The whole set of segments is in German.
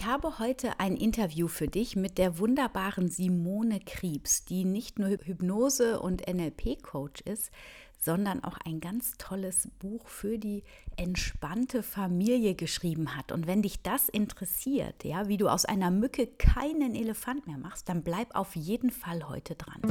Ich habe heute ein Interview für dich mit der wunderbaren Simone Kriebs, die nicht nur Hypnose- und NLP-Coach ist, sondern auch ein ganz tolles Buch für die entspannte Familie geschrieben hat. Und wenn dich das interessiert, ja, wie du aus einer Mücke keinen Elefant mehr machst, dann bleib auf jeden Fall heute dran.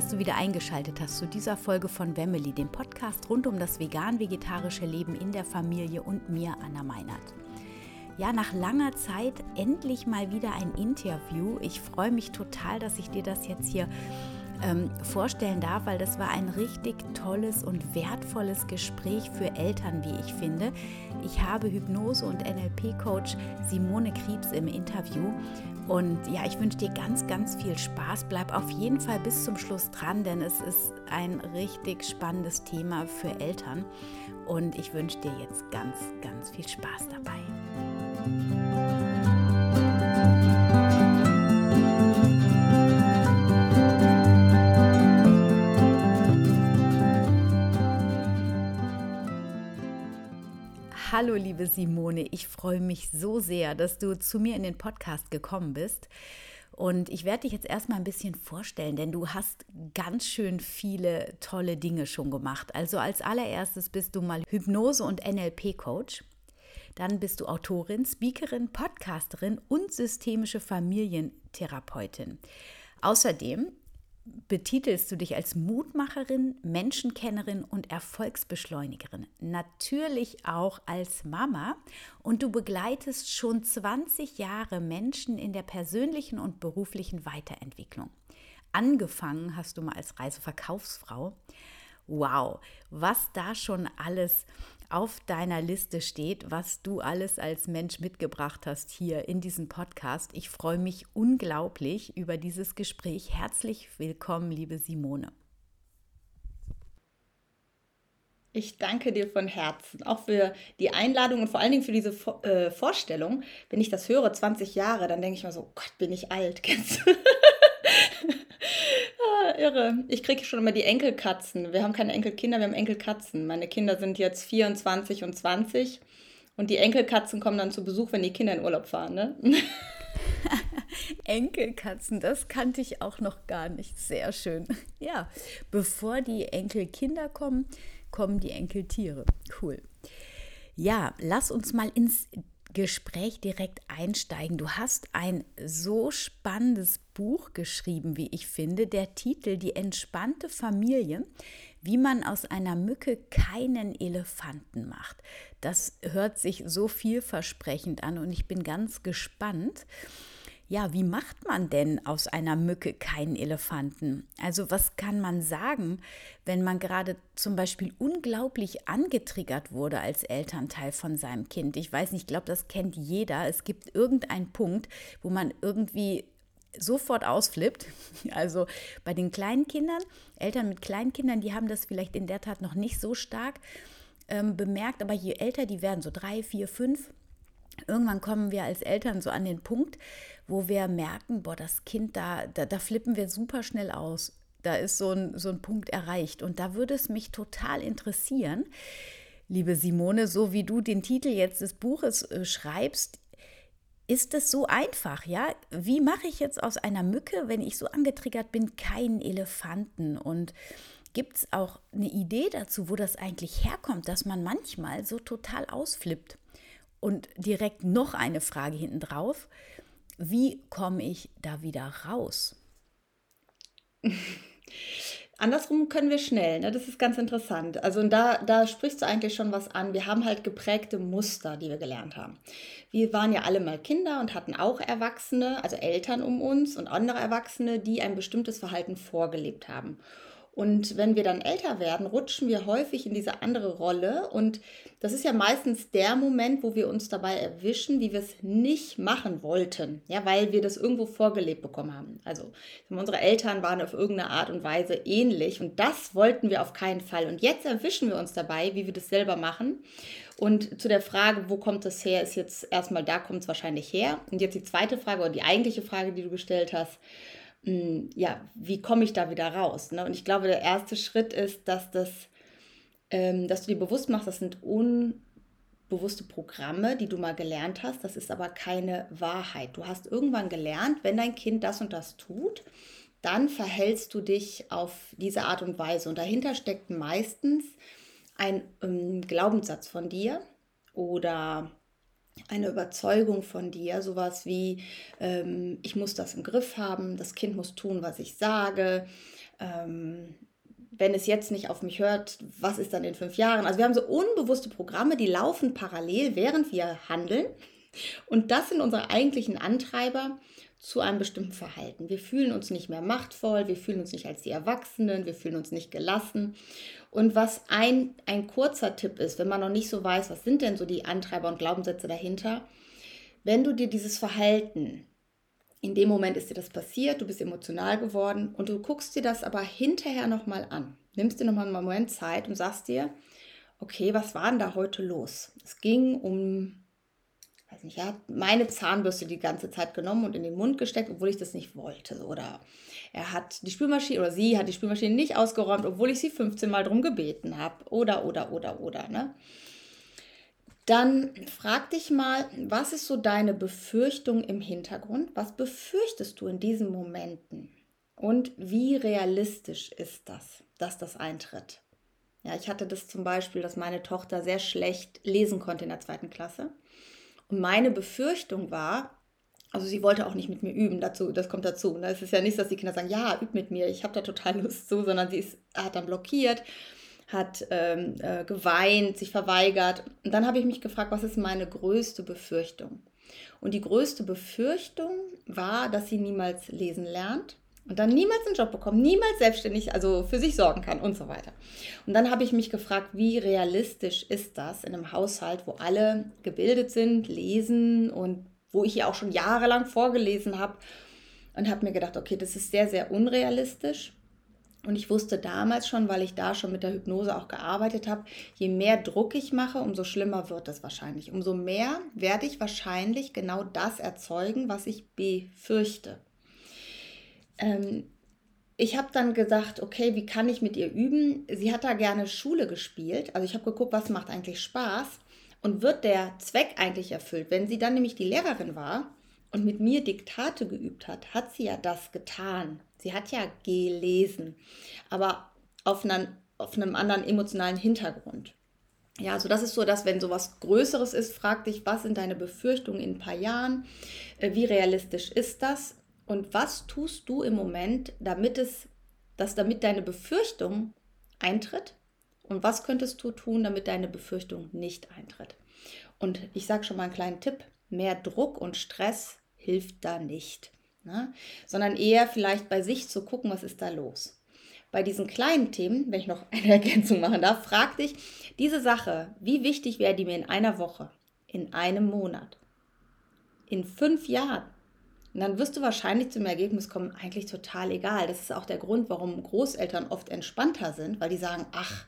Dass du wieder eingeschaltet hast zu dieser Folge von Wemmeli, dem Podcast rund um das vegan-vegetarische Leben in der Familie und mir, Anna Meinert. Ja, nach langer Zeit endlich mal wieder ein Interview. Ich freue mich total, dass ich dir das jetzt hier ähm, vorstellen darf, weil das war ein richtig tolles und wertvolles Gespräch für Eltern, wie ich finde. Ich habe Hypnose- und NLP-Coach Simone Kriebs im Interview. Und ja, ich wünsche dir ganz, ganz viel Spaß. Bleib auf jeden Fall bis zum Schluss dran, denn es ist ein richtig spannendes Thema für Eltern. Und ich wünsche dir jetzt ganz, ganz viel Spaß dabei. Hallo, liebe Simone. Ich freue mich so sehr, dass du zu mir in den Podcast gekommen bist. Und ich werde dich jetzt erstmal ein bisschen vorstellen, denn du hast ganz schön viele tolle Dinge schon gemacht. Also als allererstes bist du mal Hypnose- und NLP-Coach. Dann bist du Autorin, Speakerin, Podcasterin und systemische Familientherapeutin. Außerdem betitelst du dich als Mutmacherin, Menschenkennerin und Erfolgsbeschleunigerin. Natürlich auch als Mama. Und du begleitest schon 20 Jahre Menschen in der persönlichen und beruflichen Weiterentwicklung. Angefangen hast du mal als Reiseverkaufsfrau. Wow, was da schon alles auf deiner Liste steht, was du alles als Mensch mitgebracht hast hier in diesem Podcast. Ich freue mich unglaublich über dieses Gespräch. Herzlich willkommen, liebe Simone. Ich danke dir von Herzen, auch für die Einladung und vor allen Dingen für diese äh, Vorstellung. Wenn ich das höre, 20 Jahre, dann denke ich mir so, Gott, bin ich alt. Kennst du? irre. Ich kriege schon immer die Enkelkatzen. Wir haben keine Enkelkinder, wir haben Enkelkatzen. Meine Kinder sind jetzt 24 und 20 und die Enkelkatzen kommen dann zu Besuch, wenn die Kinder in Urlaub fahren. Ne? Enkelkatzen, das kannte ich auch noch gar nicht. Sehr schön. Ja, bevor die Enkelkinder kommen, kommen die Enkeltiere. Cool. Ja, lass uns mal ins Gespräch direkt einsteigen. Du hast ein so spannendes Buch geschrieben, wie ich finde. Der Titel Die entspannte Familie, wie man aus einer Mücke keinen Elefanten macht. Das hört sich so vielversprechend an und ich bin ganz gespannt ja, wie macht man denn aus einer Mücke keinen Elefanten? Also was kann man sagen, wenn man gerade zum Beispiel unglaublich angetriggert wurde als Elternteil von seinem Kind? Ich weiß nicht, ich glaube, das kennt jeder. Es gibt irgendeinen Punkt, wo man irgendwie sofort ausflippt. Also bei den kleinen Kindern, Eltern mit kleinen Kindern, die haben das vielleicht in der Tat noch nicht so stark ähm, bemerkt, aber je älter die werden, so drei, vier, fünf, irgendwann kommen wir als Eltern so an den Punkt, wo wir merken, boah, das Kind, da, da, da flippen wir super schnell aus. Da ist so ein, so ein Punkt erreicht. Und da würde es mich total interessieren, liebe Simone, so wie du den Titel jetzt des Buches äh, schreibst, ist es so einfach, ja? Wie mache ich jetzt aus einer Mücke, wenn ich so angetriggert bin, keinen Elefanten? Und gibt es auch eine Idee dazu, wo das eigentlich herkommt, dass man manchmal so total ausflippt? Und direkt noch eine Frage hinten drauf. Wie komme ich da wieder raus? Andersrum können wir schnell, ne? das ist ganz interessant. Also da, da sprichst du eigentlich schon was an. Wir haben halt geprägte Muster, die wir gelernt haben. Wir waren ja alle mal Kinder und hatten auch Erwachsene, also Eltern um uns und andere Erwachsene, die ein bestimmtes Verhalten vorgelebt haben. Und wenn wir dann älter werden, rutschen wir häufig in diese andere Rolle. Und das ist ja meistens der Moment, wo wir uns dabei erwischen, wie wir es nicht machen wollten. Ja, weil wir das irgendwo vorgelebt bekommen haben. Also unsere Eltern waren auf irgendeine Art und Weise ähnlich. Und das wollten wir auf keinen Fall. Und jetzt erwischen wir uns dabei, wie wir das selber machen. Und zu der Frage, wo kommt das her, ist jetzt erstmal, da kommt es wahrscheinlich her. Und jetzt die zweite Frage oder die eigentliche Frage, die du gestellt hast hm, ja, wie komme ich da wieder raus? Ne? Und ich glaube, der erste Schritt ist, dass das, ähm, dass du dir bewusst machst, das sind unbewusste Programme, die du mal gelernt hast. Das ist aber keine Wahrheit. Du hast irgendwann gelernt, wenn dein Kind das und das tut, dann verhältst du dich auf diese Art und Weise. Und dahinter steckt meistens ein ähm, Glaubenssatz von dir oder eine Überzeugung von dir, sowas wie, ähm, ich muss das im Griff haben, das Kind muss tun, was ich sage. Ähm, wenn es jetzt nicht auf mich hört, was ist dann in fünf Jahren? Also wir haben so unbewusste Programme, die laufen parallel, während wir handeln. Und das sind unsere eigentlichen Antreiber zu einem bestimmten Verhalten. Wir fühlen uns nicht mehr machtvoll, wir fühlen uns nicht als die Erwachsenen, wir fühlen uns nicht gelassen. Und was ein, ein kurzer Tipp ist, wenn man noch nicht so weiß, was sind denn so die Antreiber und Glaubenssätze dahinter, wenn du dir dieses Verhalten, in dem Moment ist dir das passiert, du bist emotional geworden und du guckst dir das aber hinterher nochmal an, nimmst dir nochmal einen Moment Zeit und sagst dir, okay, was war denn da heute los? Es ging um weiß nicht, er hat meine Zahnbürste die ganze Zeit genommen und in den Mund gesteckt, obwohl ich das nicht wollte. Oder er hat die Spülmaschine oder sie hat die Spülmaschine nicht ausgeräumt, obwohl ich sie 15 Mal drum gebeten habe. Oder, oder, oder, oder. Ne? Dann frag dich mal, was ist so deine Befürchtung im Hintergrund? Was befürchtest du in diesen Momenten? Und wie realistisch ist das, dass das eintritt? Ja, ich hatte das zum Beispiel, dass meine Tochter sehr schlecht lesen konnte in der zweiten Klasse. Und meine Befürchtung war, also sie wollte auch nicht mit mir üben, dazu, das kommt dazu. Ne? Es ist ja nicht, dass die Kinder sagen, ja, üb mit mir, ich habe da total Lust zu, sondern sie ist, hat dann blockiert, hat ähm, äh, geweint, sich verweigert. Und dann habe ich mich gefragt, was ist meine größte Befürchtung? Und die größte Befürchtung war, dass sie niemals lesen lernt und dann niemals einen Job bekommt, niemals selbstständig, also für sich sorgen kann und so weiter. Und dann habe ich mich gefragt, wie realistisch ist das in einem Haushalt, wo alle gebildet sind, lesen und wo ich ja auch schon jahrelang vorgelesen habe und habe mir gedacht, okay, das ist sehr, sehr unrealistisch. Und ich wusste damals schon, weil ich da schon mit der Hypnose auch gearbeitet habe, je mehr Druck ich mache, umso schlimmer wird es wahrscheinlich. Umso mehr werde ich wahrscheinlich genau das erzeugen, was ich befürchte ähm, ich habe dann gesagt, okay, wie kann ich mit ihr üben? Sie hat da gerne Schule gespielt. Also ich habe geguckt, was macht eigentlich Spaß und wird der Zweck eigentlich erfüllt. Wenn sie dann nämlich die Lehrerin war und mit mir Diktate geübt hat, hat sie ja das getan. Sie hat ja gelesen, aber auf, einen, auf einem anderen emotionalen Hintergrund. Ja, also das ist so, dass wenn sowas Größeres ist, frag dich, was sind deine Befürchtungen in ein paar Jahren? Äh, wie realistisch ist das? Und was tust du im Moment, damit es, dass damit deine Befürchtung eintritt? Und was könntest du tun, damit deine Befürchtung nicht eintritt? Und ich sage schon mal einen kleinen Tipp: Mehr Druck und Stress hilft da nicht, ne? sondern eher vielleicht bei sich zu gucken, was ist da los. Bei diesen kleinen Themen, wenn ich noch eine Ergänzung machen darf, frag dich diese Sache, wie wichtig wäre die mir in einer Woche, in einem Monat, in fünf Jahren? Und dann wirst du wahrscheinlich zum Ergebnis kommen, eigentlich total egal. Das ist auch der Grund, warum Großeltern oft entspannter sind, weil die sagen, ach,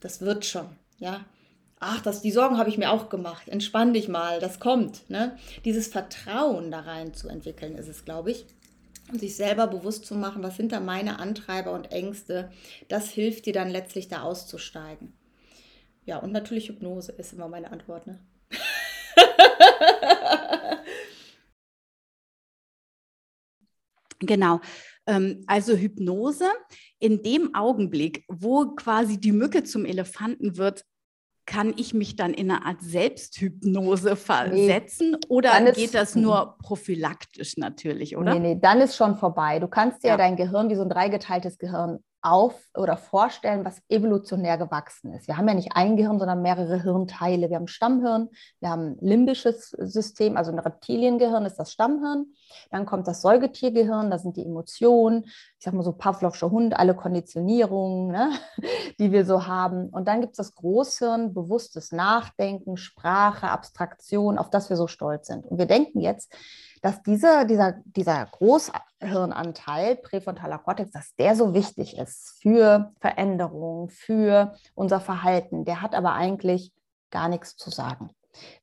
das wird schon, ja. Ach, das, die Sorgen habe ich mir auch gemacht. Entspann dich mal, das kommt. Ne? Dieses Vertrauen da rein zu entwickeln, ist es, glaube ich. Und sich selber bewusst zu machen, was sind da meine Antreiber und Ängste, das hilft dir dann letztlich da auszusteigen. Ja, und natürlich Hypnose ist immer meine Antwort. Ne? Genau. Ähm, also Hypnose, in dem Augenblick, wo quasi die Mücke zum Elefanten wird, kann ich mich dann in eine Art Selbsthypnose versetzen nee, oder geht das nur prophylaktisch natürlich, oder? Nee, nee, dann ist schon vorbei. Du kannst ja, ja dein Gehirn wie so ein dreigeteiltes Gehirn auf oder vorstellen, was evolutionär gewachsen ist. Wir haben ja nicht ein Gehirn, sondern mehrere Hirnteile. Wir haben Stammhirn, wir haben limbisches System, also ein Reptiliengehirn ist das Stammhirn. Dann kommt das Säugetiergehirn, da sind die Emotionen, ich sag mal so Pavlovscher Hund, alle Konditionierungen, ne, die wir so haben. Und dann gibt es das Großhirn, bewusstes Nachdenken, Sprache, Abstraktion, auf das wir so stolz sind. Und wir denken jetzt, dass dieser, dieser, dieser Großhirnanteil, präfrontaler Kortex, dass der so wichtig ist für Veränderungen, für unser Verhalten. Der hat aber eigentlich gar nichts zu sagen.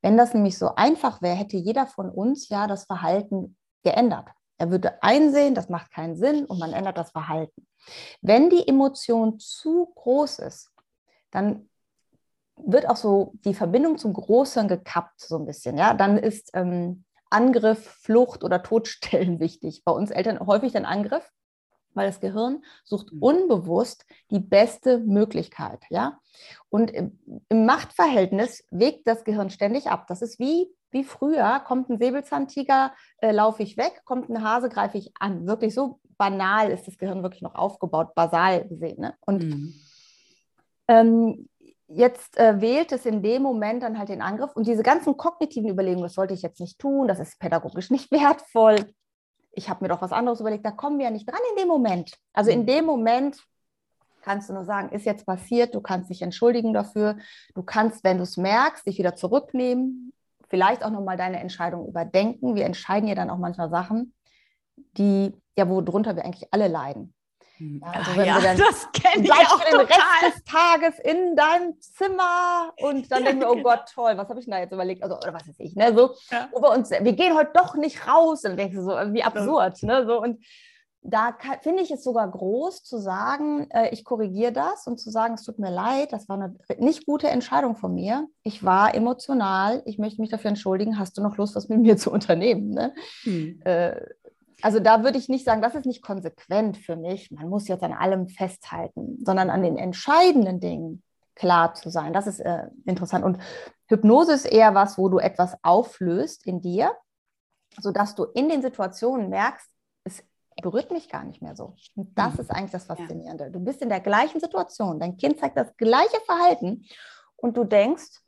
Wenn das nämlich so einfach wäre, hätte jeder von uns ja das Verhalten geändert. Er würde einsehen, das macht keinen Sinn und man ändert das Verhalten. Wenn die Emotion zu groß ist, dann wird auch so die Verbindung zum Großen gekappt, so ein bisschen. Ja, dann ist ähm, Angriff, Flucht oder Todstellen wichtig. Bei uns Eltern häufig dann Angriff, weil das Gehirn sucht mhm. unbewusst die beste Möglichkeit, ja. Und im, im Machtverhältnis wägt das Gehirn ständig ab. Das ist wie, wie früher, kommt ein Säbelzahntiger, äh, laufe ich weg, kommt ein Hase, greife ich an. Wirklich so banal ist das Gehirn wirklich noch aufgebaut, basal gesehen. Ne? Und mhm. ähm, jetzt äh, wählt es in dem Moment dann halt den Angriff und diese ganzen kognitiven Überlegungen, das sollte ich jetzt nicht tun, das ist pädagogisch nicht wertvoll. Ich habe mir doch was anderes überlegt, da kommen wir ja nicht dran in dem Moment. Also in mhm. dem Moment kannst du nur sagen, ist jetzt passiert, du kannst dich entschuldigen dafür, du kannst, wenn du es merkst, dich wieder zurücknehmen, vielleicht auch nochmal deine Entscheidung überdenken. Wir entscheiden ja dann auch manchmal Sachen, die, ja, worunter wir eigentlich alle leiden. Hm. Ja, also wenn ja, dann, das kenne ich auch den total. Rest des Tages in deinem Zimmer und dann denken wir, oh genau. Gott, toll, was habe ich denn da jetzt überlegt? Also, oder was weiß ich, ne? So, ja. wir uns, wir gehen heute doch nicht raus. Und dann denkst du so, wie absurd, ne? So, und da finde ich es sogar groß zu sagen, äh, ich korrigiere das und zu sagen, es tut mir leid, das war eine nicht gute Entscheidung von mir. Ich war emotional, ich möchte mich dafür entschuldigen. Hast du noch Lust, was mit mir zu unternehmen? Ne? Hm. Äh, also da würde ich nicht sagen, das ist nicht konsequent für mich. Man muss jetzt an allem festhalten, sondern an den entscheidenden Dingen klar zu sein. Das ist äh, interessant. Und Hypnose ist eher was, wo du etwas auflöst in dir, sodass du in den Situationen merkst, es berührt mich gar nicht mehr so. Und das mhm. ist eigentlich das Faszinierende. Du bist in der gleichen Situation, dein Kind zeigt das gleiche Verhalten und du denkst,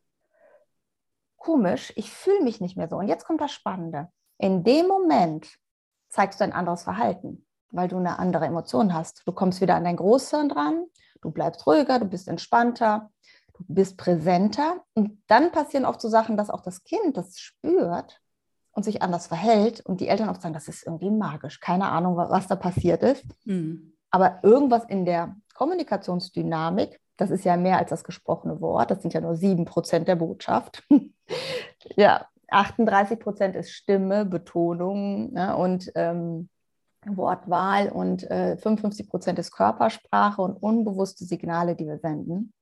komisch, ich fühle mich nicht mehr so. Und jetzt kommt das Spannende. In dem Moment, zeigst du ein anderes Verhalten, weil du eine andere Emotion hast. Du kommst wieder an dein Großhirn dran, du bleibst ruhiger, du bist entspannter, du bist präsenter. Und dann passieren oft so Sachen, dass auch das Kind das spürt und sich anders verhält und die Eltern oft sagen, das ist irgendwie magisch. Keine Ahnung, was da passiert ist. Mhm. Aber irgendwas in der Kommunikationsdynamik, das ist ja mehr als das gesprochene Wort, das sind ja nur sieben Prozent der Botschaft. ja, 38 Prozent ist Stimme, Betonung ne, und ähm, Wortwahl und äh, 55 Prozent ist Körpersprache und unbewusste Signale, die wir senden.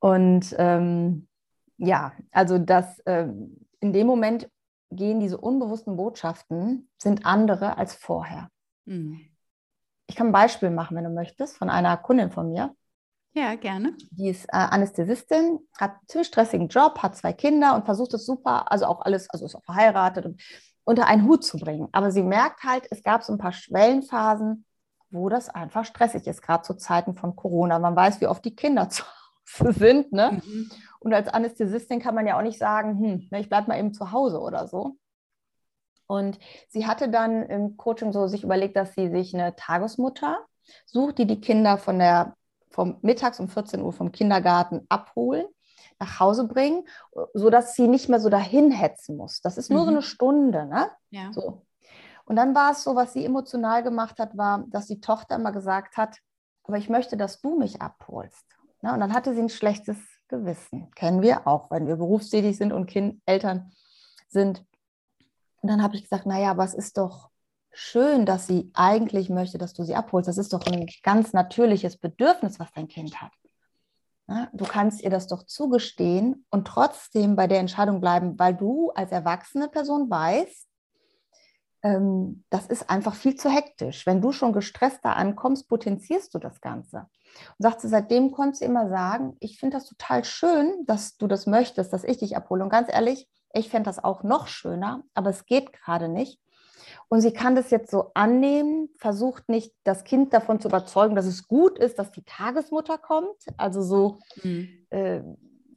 Und ähm, ja, also das ähm, in dem Moment gehen diese unbewussten Botschaften, sind andere als vorher. Mhm. Ich kann ein Beispiel machen, wenn du möchtest, von einer Kundin von mir. Ja, gerne. Die ist äh, Anästhesistin, hat einen ziemlich stressigen Job, hat zwei Kinder und versucht es super, also auch alles, also ist auch verheiratet und unter einen Hut zu bringen. Aber sie merkt halt, es gab so ein paar Schwellenphasen, wo das einfach stressig ist, gerade zu Zeiten von Corona. Man weiß, wie oft die Kinder zu Hause sind. Ne? Mhm. Und als Anästhesistin kann man ja auch nicht sagen, hm, ne, ich bleibe mal eben zu Hause oder so. Und sie hatte dann im Coaching so sich überlegt, dass sie sich eine Tagesmutter sucht, die die Kinder von der vom mittags um 14 Uhr vom Kindergarten abholen, nach Hause bringen, sodass sie nicht mehr so dahin hetzen muss. Das ist nur mhm. so eine Stunde, ne? Ja. So. Und dann war es so, was sie emotional gemacht hat, war, dass die Tochter immer gesagt hat, aber ich möchte, dass du mich abholst. Ne? Und dann hatte sie ein schlechtes Gewissen. Kennen wir auch, wenn wir berufstätig sind und kind, Eltern sind. Und dann habe ich gesagt, naja, aber es ist doch schön, dass sie eigentlich möchte, dass du sie abholst. Das ist doch ein ganz natürliches Bedürfnis, was dein Kind hat. Du kannst ihr das doch zugestehen und trotzdem bei der Entscheidung bleiben, weil du als erwachsene Person weißt, ähm, das ist einfach viel zu hektisch. Wenn du schon gestresst da ankommst, potenzierst du das Ganze. Und sagt sie, seitdem konntest du immer sagen, ich finde das total schön, dass du das möchtest, dass ich dich abhole. Und ganz ehrlich, ich fände das auch noch schöner, aber es geht gerade nicht. Und sie kann das jetzt so annehmen, versucht nicht, das Kind davon zu überzeugen, dass es gut ist, dass die Tagesmutter kommt. Also so, mhm. äh,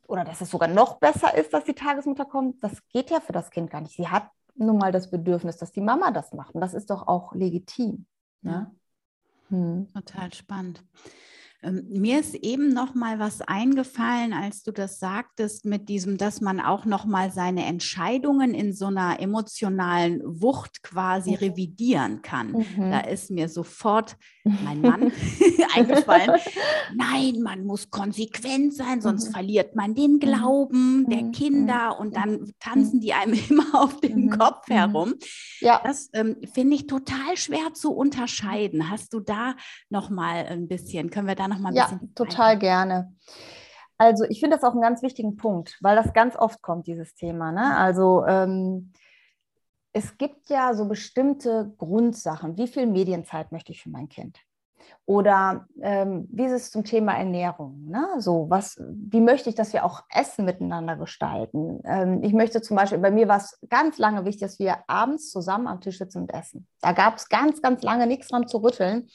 oder dass es sogar noch besser ist, dass die Tagesmutter kommt. Das geht ja für das Kind gar nicht. Sie hat nun mal das Bedürfnis, dass die Mama das macht. Und das ist doch auch legitim. Ne? Ja. Hm. Total spannend. Ähm, mir ist eben noch mal was eingefallen, als du das sagtest, mit diesem, dass man auch noch mal seine Entscheidungen in so einer emotionalen Wucht quasi mhm. revidieren kann. Mhm. Da ist mir sofort mein Mann eingefallen. Nein, man muss konsequent sein, sonst mhm. verliert man den mhm. Glauben der mhm. Kinder und dann tanzen die einem immer auf dem Kopf herum. Ja. Das ähm, finde ich total schwer zu unterscheiden. Hast du da noch mal ein bisschen? Können wir da noch mal ein ja, bisschen. total gerne. Also ich finde das auch einen ganz wichtigen Punkt, weil das ganz oft kommt, dieses Thema. Ne? Also ähm, es gibt ja so bestimmte Grundsachen. Wie viel Medienzeit möchte ich für mein Kind? Oder ähm, wie ist es zum Thema Ernährung? Ne? So, was, wie möchte ich, dass wir auch Essen miteinander gestalten? Ähm, ich möchte zum Beispiel, bei mir war es ganz lange wichtig, dass wir abends zusammen am Tisch sitzen und essen. Da gab es ganz, ganz lange nichts dran zu rütteln,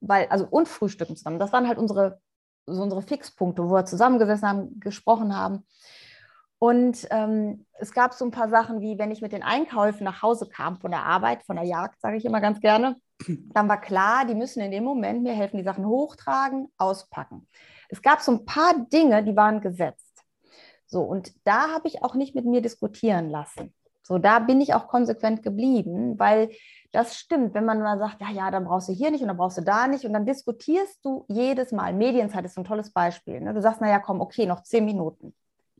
weil, also und frühstücken zusammen. Das waren halt unsere, so unsere Fixpunkte, wo wir zusammengesessen haben, gesprochen haben. Und ähm, es gab so ein paar Sachen, wie wenn ich mit den Einkäufen nach Hause kam von der Arbeit, von der Jagd, sage ich immer ganz gerne, dann war klar, die müssen in dem Moment mir helfen, die Sachen hochtragen, auspacken. Es gab so ein paar Dinge, die waren gesetzt. So, und da habe ich auch nicht mit mir diskutieren lassen. So, da bin ich auch konsequent geblieben, weil das stimmt, wenn man mal sagt, ja, ja, dann brauchst du hier nicht und dann brauchst du da nicht und dann diskutierst du jedes Mal. Medienzeit ist ein tolles Beispiel. Ne? Du sagst, naja, komm, okay, noch zehn Minuten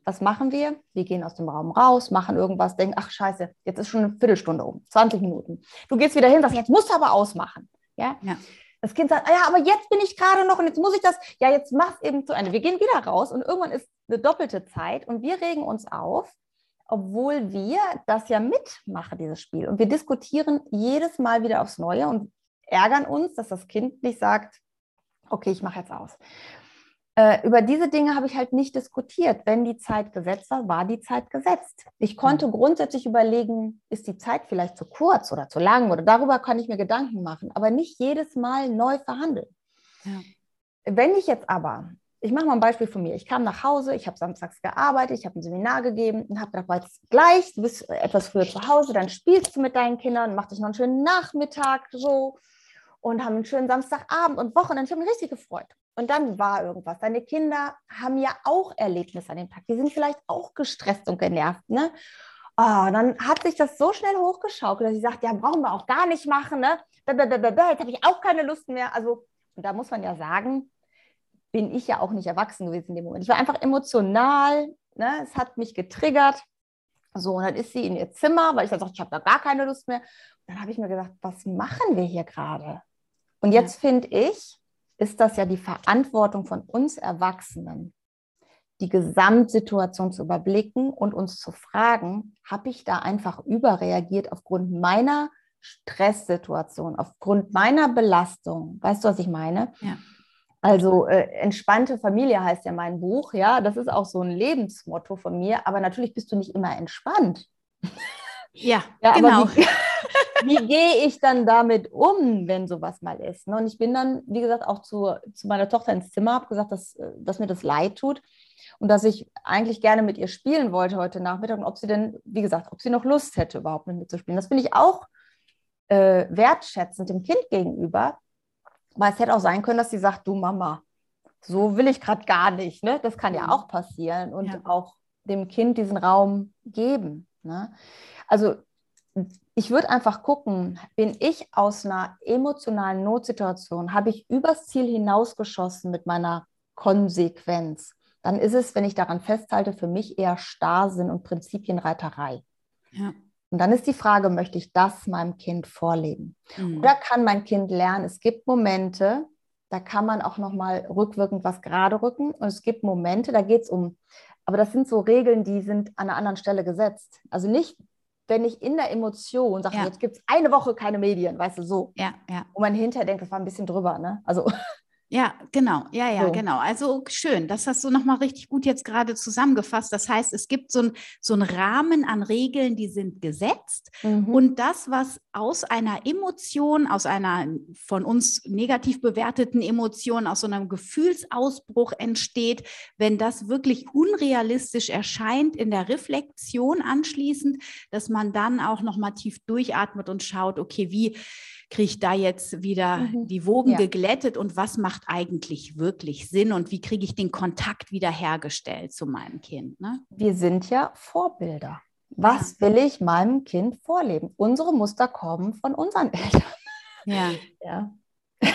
was machen wir? Wir gehen aus dem Raum raus, machen irgendwas, denken, ach scheiße, jetzt ist schon eine Viertelstunde um, 20 Minuten. Du gehst wieder hin, sagst, jetzt musst du aber ausmachen. Ja? ja. Das Kind sagt, ja, aber jetzt bin ich gerade noch und jetzt muss ich das, ja, jetzt mach es eben zu Ende. Wir gehen wieder raus und irgendwann ist eine doppelte Zeit und wir regen uns auf, obwohl wir das ja mitmachen, dieses Spiel. Und wir diskutieren jedes Mal wieder aufs Neue und ärgern uns, dass das Kind nicht sagt, okay, ich mache jetzt aus. Äh, über diese Dinge habe ich halt nicht diskutiert. Wenn die Zeit gesetzt war, war die Zeit gesetzt. Ich konnte mhm. grundsätzlich überlegen, ist die Zeit vielleicht zu kurz oder zu lang oder darüber kann ich mir Gedanken machen, aber nicht jedes Mal neu verhandeln. Ja. Wenn ich jetzt aber, ich mache mal ein Beispiel von mir, ich kam nach Hause, ich habe samstags gearbeitet, ich habe ein Seminar gegeben und habe gedacht, jetzt gleich, du bist etwas früher zu Hause, dann spielst du mit deinen Kindern, mach dich noch einen schönen Nachmittag so und haben einen schönen Samstagabend und Wochenende. Ich habe mich richtig gefreut. Und dann war irgendwas. Deine Kinder haben ja auch Erlebnisse an dem Tag. Die sind vielleicht auch gestresst und genervt. Ne? Oh, dann hat sich das so schnell hochgeschaukelt, dass ich sagte, ja, brauchen wir auch gar nicht machen. Ne? Jetzt habe ich auch keine Lust mehr. Also, und da muss man ja sagen, bin ich ja auch nicht erwachsen gewesen in dem Moment. Ich war einfach emotional. Ne? Es hat mich getriggert. So, und dann ist sie in ihr Zimmer, weil ich dann sagte, ich habe da gar keine Lust mehr. Und dann habe ich mir gedacht, was machen wir hier gerade? Und jetzt ja. finde ich, ist das ja die Verantwortung von uns Erwachsenen, die Gesamtsituation zu überblicken und uns zu fragen, habe ich da einfach überreagiert aufgrund meiner Stresssituation, aufgrund meiner Belastung? Weißt du, was ich meine? Ja. Also äh, entspannte Familie heißt ja mein Buch, ja, das ist auch so ein Lebensmotto von mir, aber natürlich bist du nicht immer entspannt. Ja, ja genau. Wie, wie gehe ich dann damit um, wenn sowas mal ist? Ne? Und ich bin dann, wie gesagt, auch zu, zu meiner Tochter ins Zimmer, habe gesagt, dass, dass mir das leid tut und dass ich eigentlich gerne mit ihr spielen wollte heute Nachmittag und ob sie denn, wie gesagt, ob sie noch Lust hätte, überhaupt mit mir zu spielen. Das finde ich auch äh, wertschätzend dem Kind gegenüber, weil es hätte auch sein können, dass sie sagt, du Mama, so will ich gerade gar nicht. Ne? Das kann ja mhm. auch passieren und ja. auch dem Kind diesen Raum geben. Ne? Also ich würde einfach gucken, bin ich aus einer emotionalen Notsituation, habe ich übers Ziel hinausgeschossen mit meiner Konsequenz, dann ist es, wenn ich daran festhalte, für mich eher Starrsinn und Prinzipienreiterei. Ja. Und dann ist die Frage, möchte ich das meinem Kind vorleben? Mhm. Oder kann mein Kind lernen, es gibt Momente, da kann man auch nochmal rückwirkend was gerade rücken. Und es gibt Momente, da geht es um, aber das sind so Regeln, die sind an einer anderen Stelle gesetzt. Also nicht, wenn ich in der Emotion sage, ja. jetzt gibt es eine Woche keine Medien, weißt du, so. Ja, ja. Und man hinterher denkt, das war ein bisschen drüber, ne? Also. Ja, genau, ja, ja, so. genau. Also schön, das hast du nochmal richtig gut jetzt gerade zusammengefasst. Das heißt, es gibt so, ein, so einen Rahmen an Regeln, die sind gesetzt. Mhm. Und das, was aus einer Emotion, aus einer von uns negativ bewerteten Emotion, aus so einem Gefühlsausbruch entsteht, wenn das wirklich unrealistisch erscheint in der Reflexion anschließend, dass man dann auch nochmal tief durchatmet und schaut, okay, wie kriege ich da jetzt wieder mhm. die Wogen ja. geglättet und was macht eigentlich wirklich Sinn und wie kriege ich den Kontakt wieder hergestellt zu meinem Kind? Ne? Wir sind ja Vorbilder. Was ja. will ich meinem Kind vorleben? Unsere Muster kommen von unseren Eltern. Ja. ja.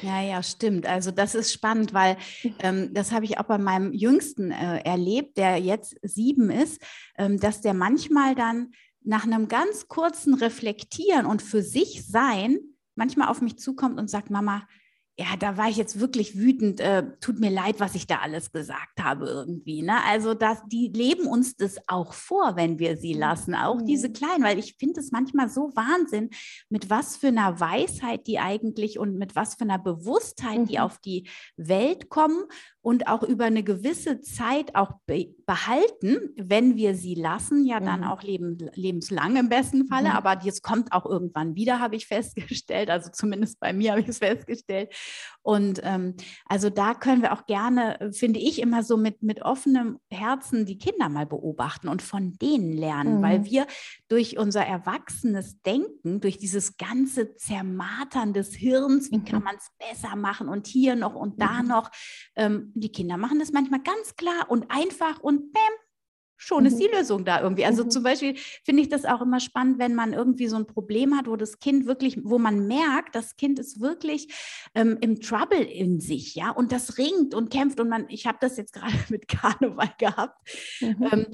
Ja, ja, stimmt. Also das ist spannend, weil ähm, das habe ich auch bei meinem Jüngsten äh, erlebt, der jetzt sieben ist, ähm, dass der manchmal dann nach einem ganz kurzen Reflektieren und für sich sein manchmal auf mich zukommt und sagt, Mama, ja, da war ich jetzt wirklich wütend. Äh, tut mir leid, was ich da alles gesagt habe irgendwie. Ne? Also das, die leben uns das auch vor, wenn wir sie lassen, auch mhm. diese Kleinen, weil ich finde es manchmal so Wahnsinn, mit was für einer Weisheit die eigentlich und mit was für einer Bewusstheit mhm. die auf die Welt kommen und auch über eine gewisse Zeit auch be behalten, wenn wir sie lassen, ja dann mhm. auch leben, lebenslang im besten Falle, mhm. aber das kommt auch irgendwann wieder, habe ich festgestellt, also zumindest bei mir habe ich es festgestellt. Und ähm, also da können wir auch gerne, finde ich, immer so mit, mit offenem Herzen die Kinder mal beobachten und von denen lernen, mhm. weil wir durch unser erwachsenes Denken, durch dieses ganze Zermatern des Hirns, wie kann mhm. man es besser machen und hier noch und da mhm. noch, ähm, die Kinder machen das manchmal ganz klar und einfach und bäm, schon ist mhm. die Lösung da irgendwie. Also zum Beispiel finde ich das auch immer spannend, wenn man irgendwie so ein Problem hat, wo das Kind wirklich, wo man merkt, das Kind ist wirklich ähm, im Trouble in sich, ja, und das ringt und kämpft und man, ich habe das jetzt gerade mit Karneval gehabt mhm. ähm,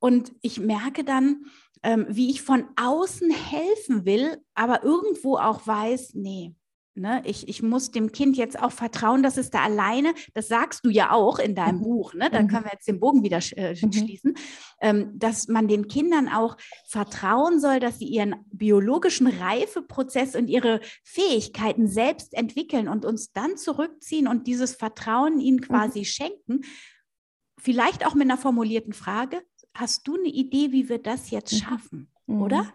und ich merke dann, ähm, wie ich von außen helfen will, aber irgendwo auch weiß, nee, Ne, ich, ich muss dem Kind jetzt auch vertrauen, dass es da alleine, das sagst du ja auch in deinem mhm. Buch, ne? da mhm. können wir jetzt den Bogen wieder äh, mhm. schließen, ähm, dass man den Kindern auch vertrauen soll, dass sie ihren biologischen Reifeprozess und ihre Fähigkeiten selbst entwickeln und uns dann zurückziehen und dieses Vertrauen ihnen mhm. quasi mhm. schenken. Vielleicht auch mit einer formulierten Frage. Hast du eine Idee, wie wir das jetzt mhm. schaffen? Oder?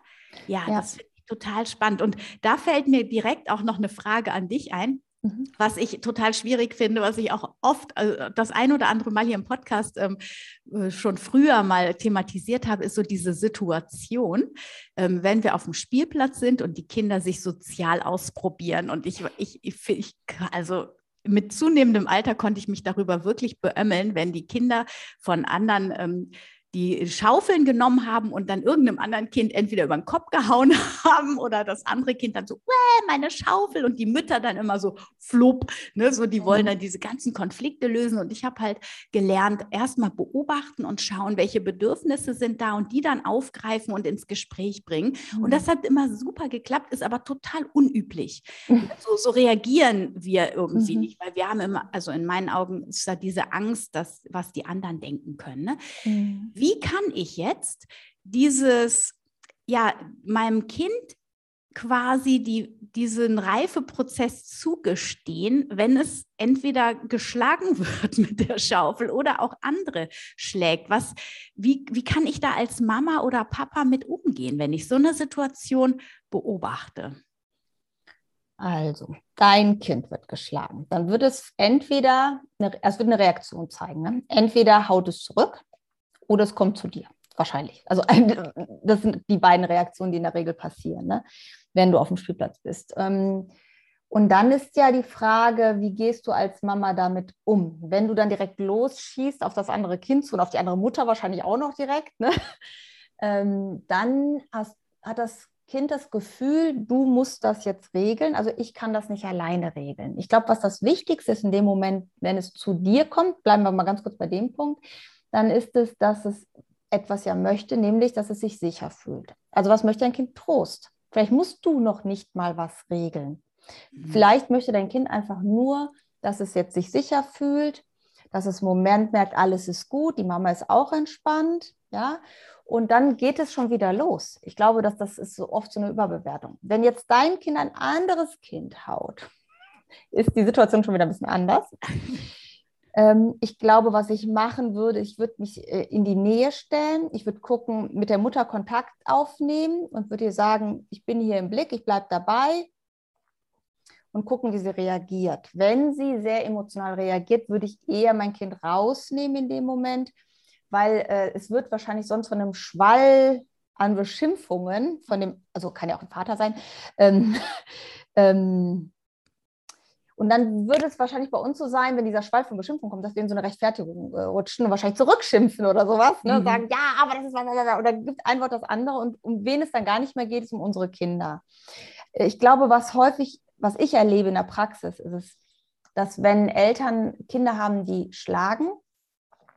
Ja, ja. das finde total spannend. Und da fällt mir direkt auch noch eine Frage an dich ein. Mhm. Was ich total schwierig finde, was ich auch oft also das ein oder andere Mal hier im Podcast ähm, äh, schon früher mal thematisiert habe, ist so diese Situation, ähm, wenn wir auf dem Spielplatz sind und die Kinder sich sozial ausprobieren. Und ich, ich, ich, ich also mit zunehmendem Alter konnte ich mich darüber wirklich beömmeln, wenn die Kinder von anderen ähm, die Schaufeln genommen haben und dann irgendeinem anderen Kind entweder über den Kopf gehauen haben oder das andere Kind dann so, meine Schaufel und die Mütter dann immer so flupp, ne, so die wollen dann diese ganzen Konflikte lösen und ich habe halt gelernt, erstmal beobachten und schauen, welche Bedürfnisse sind da und die dann aufgreifen und ins Gespräch bringen und mhm. das hat immer super geklappt, ist aber total unüblich. So, so reagieren wir irgendwie mhm. nicht, weil wir haben immer, also in meinen Augen ist da diese Angst, dass was die anderen denken können. Ne? Mhm wie kann ich jetzt dieses, ja, meinem Kind quasi die, diesen Reifeprozess zugestehen, wenn es entweder geschlagen wird mit der Schaufel oder auch andere schlägt. Was, wie, wie kann ich da als Mama oder Papa mit umgehen, wenn ich so eine Situation beobachte? Also, dein Kind wird geschlagen. Dann wird es entweder, eine, es wird eine Reaktion zeigen. Ne? Entweder haut es zurück, oder es kommt zu dir. Wahrscheinlich. Also das sind die beiden Reaktionen, die in der Regel passieren, ne? wenn du auf dem Spielplatz bist. Ähm, und dann ist ja die Frage, wie gehst du als Mama damit um? Wenn du dann direkt losschießt auf das andere Kind zu und auf die andere Mutter wahrscheinlich auch noch direkt, ne? ähm, dann hast, hat das Kind das Gefühl, du musst das jetzt regeln. Also ich kann das nicht alleine regeln. Ich glaube, was das Wichtigste ist in dem Moment, wenn es zu dir kommt, bleiben wir mal ganz kurz bei dem Punkt, dann ist es, dass es etwas ja möchte, nämlich, dass es sich sicher fühlt. Also was möchte dein Kind? Trost. Vielleicht musst du noch nicht mal was regeln. Mhm. Vielleicht möchte dein Kind einfach nur, dass es jetzt sich sicher fühlt, dass es im Moment merkt, alles ist gut, die Mama ist auch entspannt, ja. Und dann geht es schon wieder los. Ich glaube, dass das ist so oft so eine Überbewertung. Wenn jetzt dein Kind ein anderes Kind haut, ist die Situation schon wieder ein bisschen anders. Ähm, ich glaube, was ich machen würde, ich würde mich äh, in die Nähe stellen. Ich würde gucken, mit der Mutter Kontakt aufnehmen und würde ihr sagen, ich bin hier im Blick, ich bleibe dabei und gucken, wie sie reagiert. Wenn sie sehr emotional reagiert, würde ich eher mein Kind rausnehmen in dem Moment, weil äh, es wird wahrscheinlich sonst von einem Schwall an Beschimpfungen von dem, also kann ja auch ein Vater sein, ähm, ähm, und dann würde es wahrscheinlich bei uns so sein, wenn dieser Schwall von Beschimpfung kommt, dass wir in so eine Rechtfertigung äh, rutschen und wahrscheinlich zurückschimpfen oder sowas. Ne? Mhm. Und sagen, ja, aber das ist was, oder gibt ein Wort das andere. Und um wen es dann gar nicht mehr geht, ist um unsere Kinder. Ich glaube, was häufig, was ich erlebe in der Praxis, ist es, dass wenn Eltern Kinder haben, die schlagen,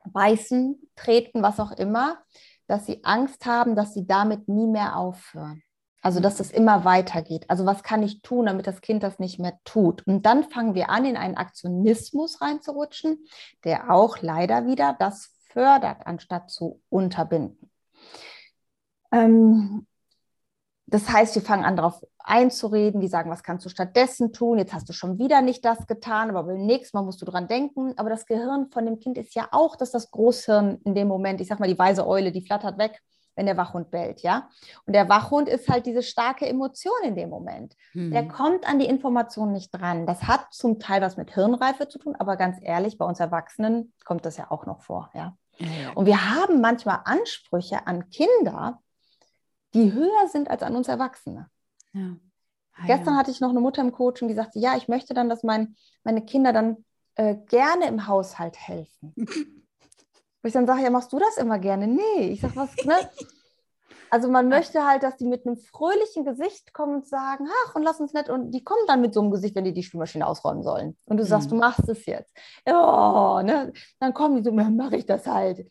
beißen, treten, was auch immer, dass sie Angst haben, dass sie damit nie mehr aufhören. Also, dass das immer weitergeht. Also, was kann ich tun, damit das Kind das nicht mehr tut? Und dann fangen wir an, in einen Aktionismus reinzurutschen, der auch leider wieder das fördert, anstatt zu unterbinden. Ähm, das heißt, wir fangen an, darauf einzureden, die sagen, was kannst du stattdessen tun? Jetzt hast du schon wieder nicht das getan, aber beim nächsten Mal musst du dran denken. Aber das Gehirn von dem Kind ist ja auch, dass das Großhirn in dem Moment, ich sag mal, die weise Eule, die flattert weg wenn der Wachhund bellt, ja. Und der Wachhund ist halt diese starke Emotion in dem Moment. Mhm. Der kommt an die Information nicht dran. Das hat zum Teil was mit Hirnreife zu tun, aber ganz ehrlich, bei uns Erwachsenen kommt das ja auch noch vor, ja. ja. Und wir haben manchmal Ansprüche an Kinder, die höher sind als an uns Erwachsene. Ja. Ah, Gestern ja. hatte ich noch eine Mutter im Coaching, die sagte, ja, ich möchte dann, dass mein, meine Kinder dann äh, gerne im Haushalt helfen. Wo ich dann sage, ja, machst du das immer gerne? Nee, ich sage, was, ne? Also man möchte halt, dass die mit einem fröhlichen Gesicht kommen und sagen, ach, und lass uns nicht. Und die kommen dann mit so einem Gesicht, wenn die die Spülmaschine ausräumen sollen. Und du mhm. sagst, du machst es jetzt. Ja, ne? Dann kommen die so, mache ich das halt.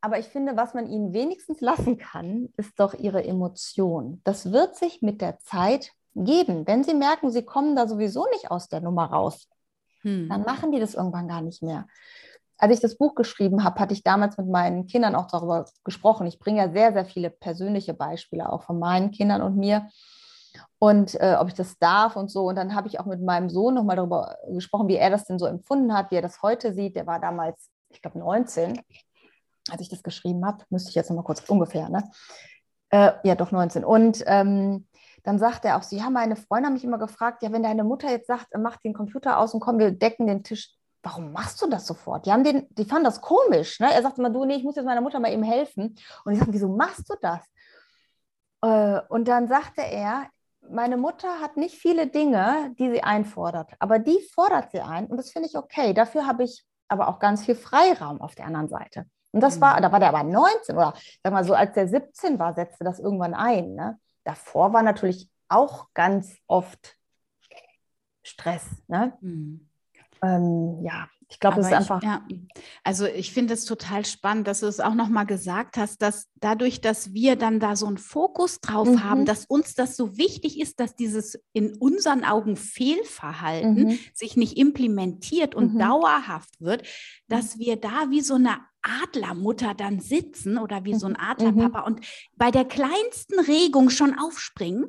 Aber ich finde, was man ihnen wenigstens lassen kann, ist doch ihre Emotion. Das wird sich mit der Zeit geben. Wenn sie merken, sie kommen da sowieso nicht aus der Nummer raus, hm. dann machen die das irgendwann gar nicht mehr als ich das Buch geschrieben habe, hatte ich damals mit meinen Kindern auch darüber gesprochen. Ich bringe ja sehr, sehr viele persönliche Beispiele auch von meinen Kindern und mir und äh, ob ich das darf und so. Und dann habe ich auch mit meinem Sohn nochmal darüber gesprochen, wie er das denn so empfunden hat, wie er das heute sieht. Der war damals, ich glaube, 19, als ich das geschrieben habe. Müsste ich jetzt nochmal kurz ungefähr, ne? Äh, ja, doch 19. Und ähm, dann sagt er auch so, ja, meine Freunde haben mich immer gefragt, ja, wenn deine Mutter jetzt sagt, mach den Computer aus und komm, wir decken den Tisch warum machst du das sofort? Die, haben den, die fanden das komisch. Ne? Er sagte immer, du, nee, ich muss jetzt meiner Mutter mal eben helfen. Und ich sagte, wieso machst du das? Äh, und dann sagte er, meine Mutter hat nicht viele Dinge, die sie einfordert, aber die fordert sie ein und das finde ich okay. Dafür habe ich aber auch ganz viel Freiraum auf der anderen Seite. Und das war, mhm. da war der aber 19 oder sag mal so, als der 17 war, setzte das irgendwann ein. Ne? Davor war natürlich auch ganz oft Stress. Ne? Mhm ähm, ja, ich glaube, es ist einfach. ja, also ich finde es total spannend, dass du es auch nochmal gesagt hast, dass dadurch, dass wir dann da so einen Fokus drauf mhm. haben, dass uns das so wichtig ist, dass dieses in unseren Augen Fehlverhalten mhm. sich nicht implementiert und mhm. dauerhaft wird, dass mhm. wir da wie so eine Adlermutter dann sitzen oder wie so ein mhm. Adlerpapa und bei der kleinsten Regung schon aufspringen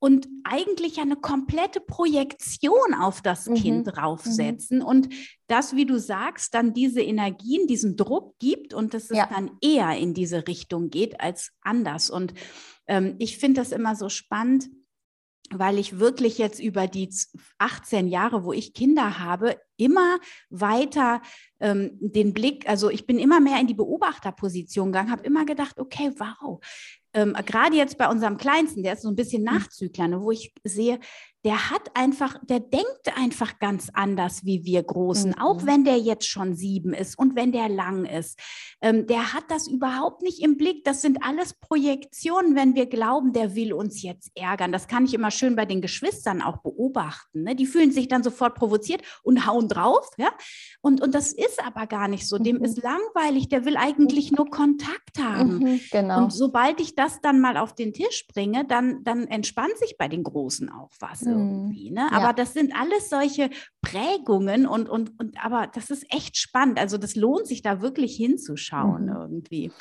und eigentlich eine komplette Projektion auf das mhm. Kind draufsetzen mhm. und das, wie du sagst, dann diese Energien, diesen Druck gibt und dass es ja. dann eher in diese Richtung geht als anders. Und ähm, ich finde das immer so spannend, weil ich wirklich jetzt über die 18 Jahre, wo ich Kinder habe, immer weiter ähm, den Blick, also ich bin immer mehr in die Beobachterposition gegangen, habe immer gedacht, okay, wow, ähm, gerade jetzt bei unserem Kleinsten, der ist so ein bisschen mhm. Nachzügler, ne, wo ich sehe, der hat einfach, der denkt einfach ganz anders wie wir Großen, mhm. auch wenn der jetzt schon sieben ist und wenn der lang ist. Ähm, der hat das überhaupt nicht im Blick. Das sind alles Projektionen, wenn wir glauben, der will uns jetzt ärgern. Das kann ich immer schön bei den Geschwistern auch beobachten. Ne? Die fühlen sich dann sofort provoziert und hauen drauf. Ja? Und, und das ist aber gar nicht so. Dem mhm. ist langweilig, der will eigentlich nur Kontakt haben. Mhm, genau. Und sobald ich das dann mal auf den Tisch bringe, dann, dann entspannt sich bei den Großen auch was irgendwie. Ne? Aber ja. das sind alles solche Prägungen und, und, und aber das ist echt spannend. Also das lohnt sich da wirklich hinzuschauen mhm. irgendwie.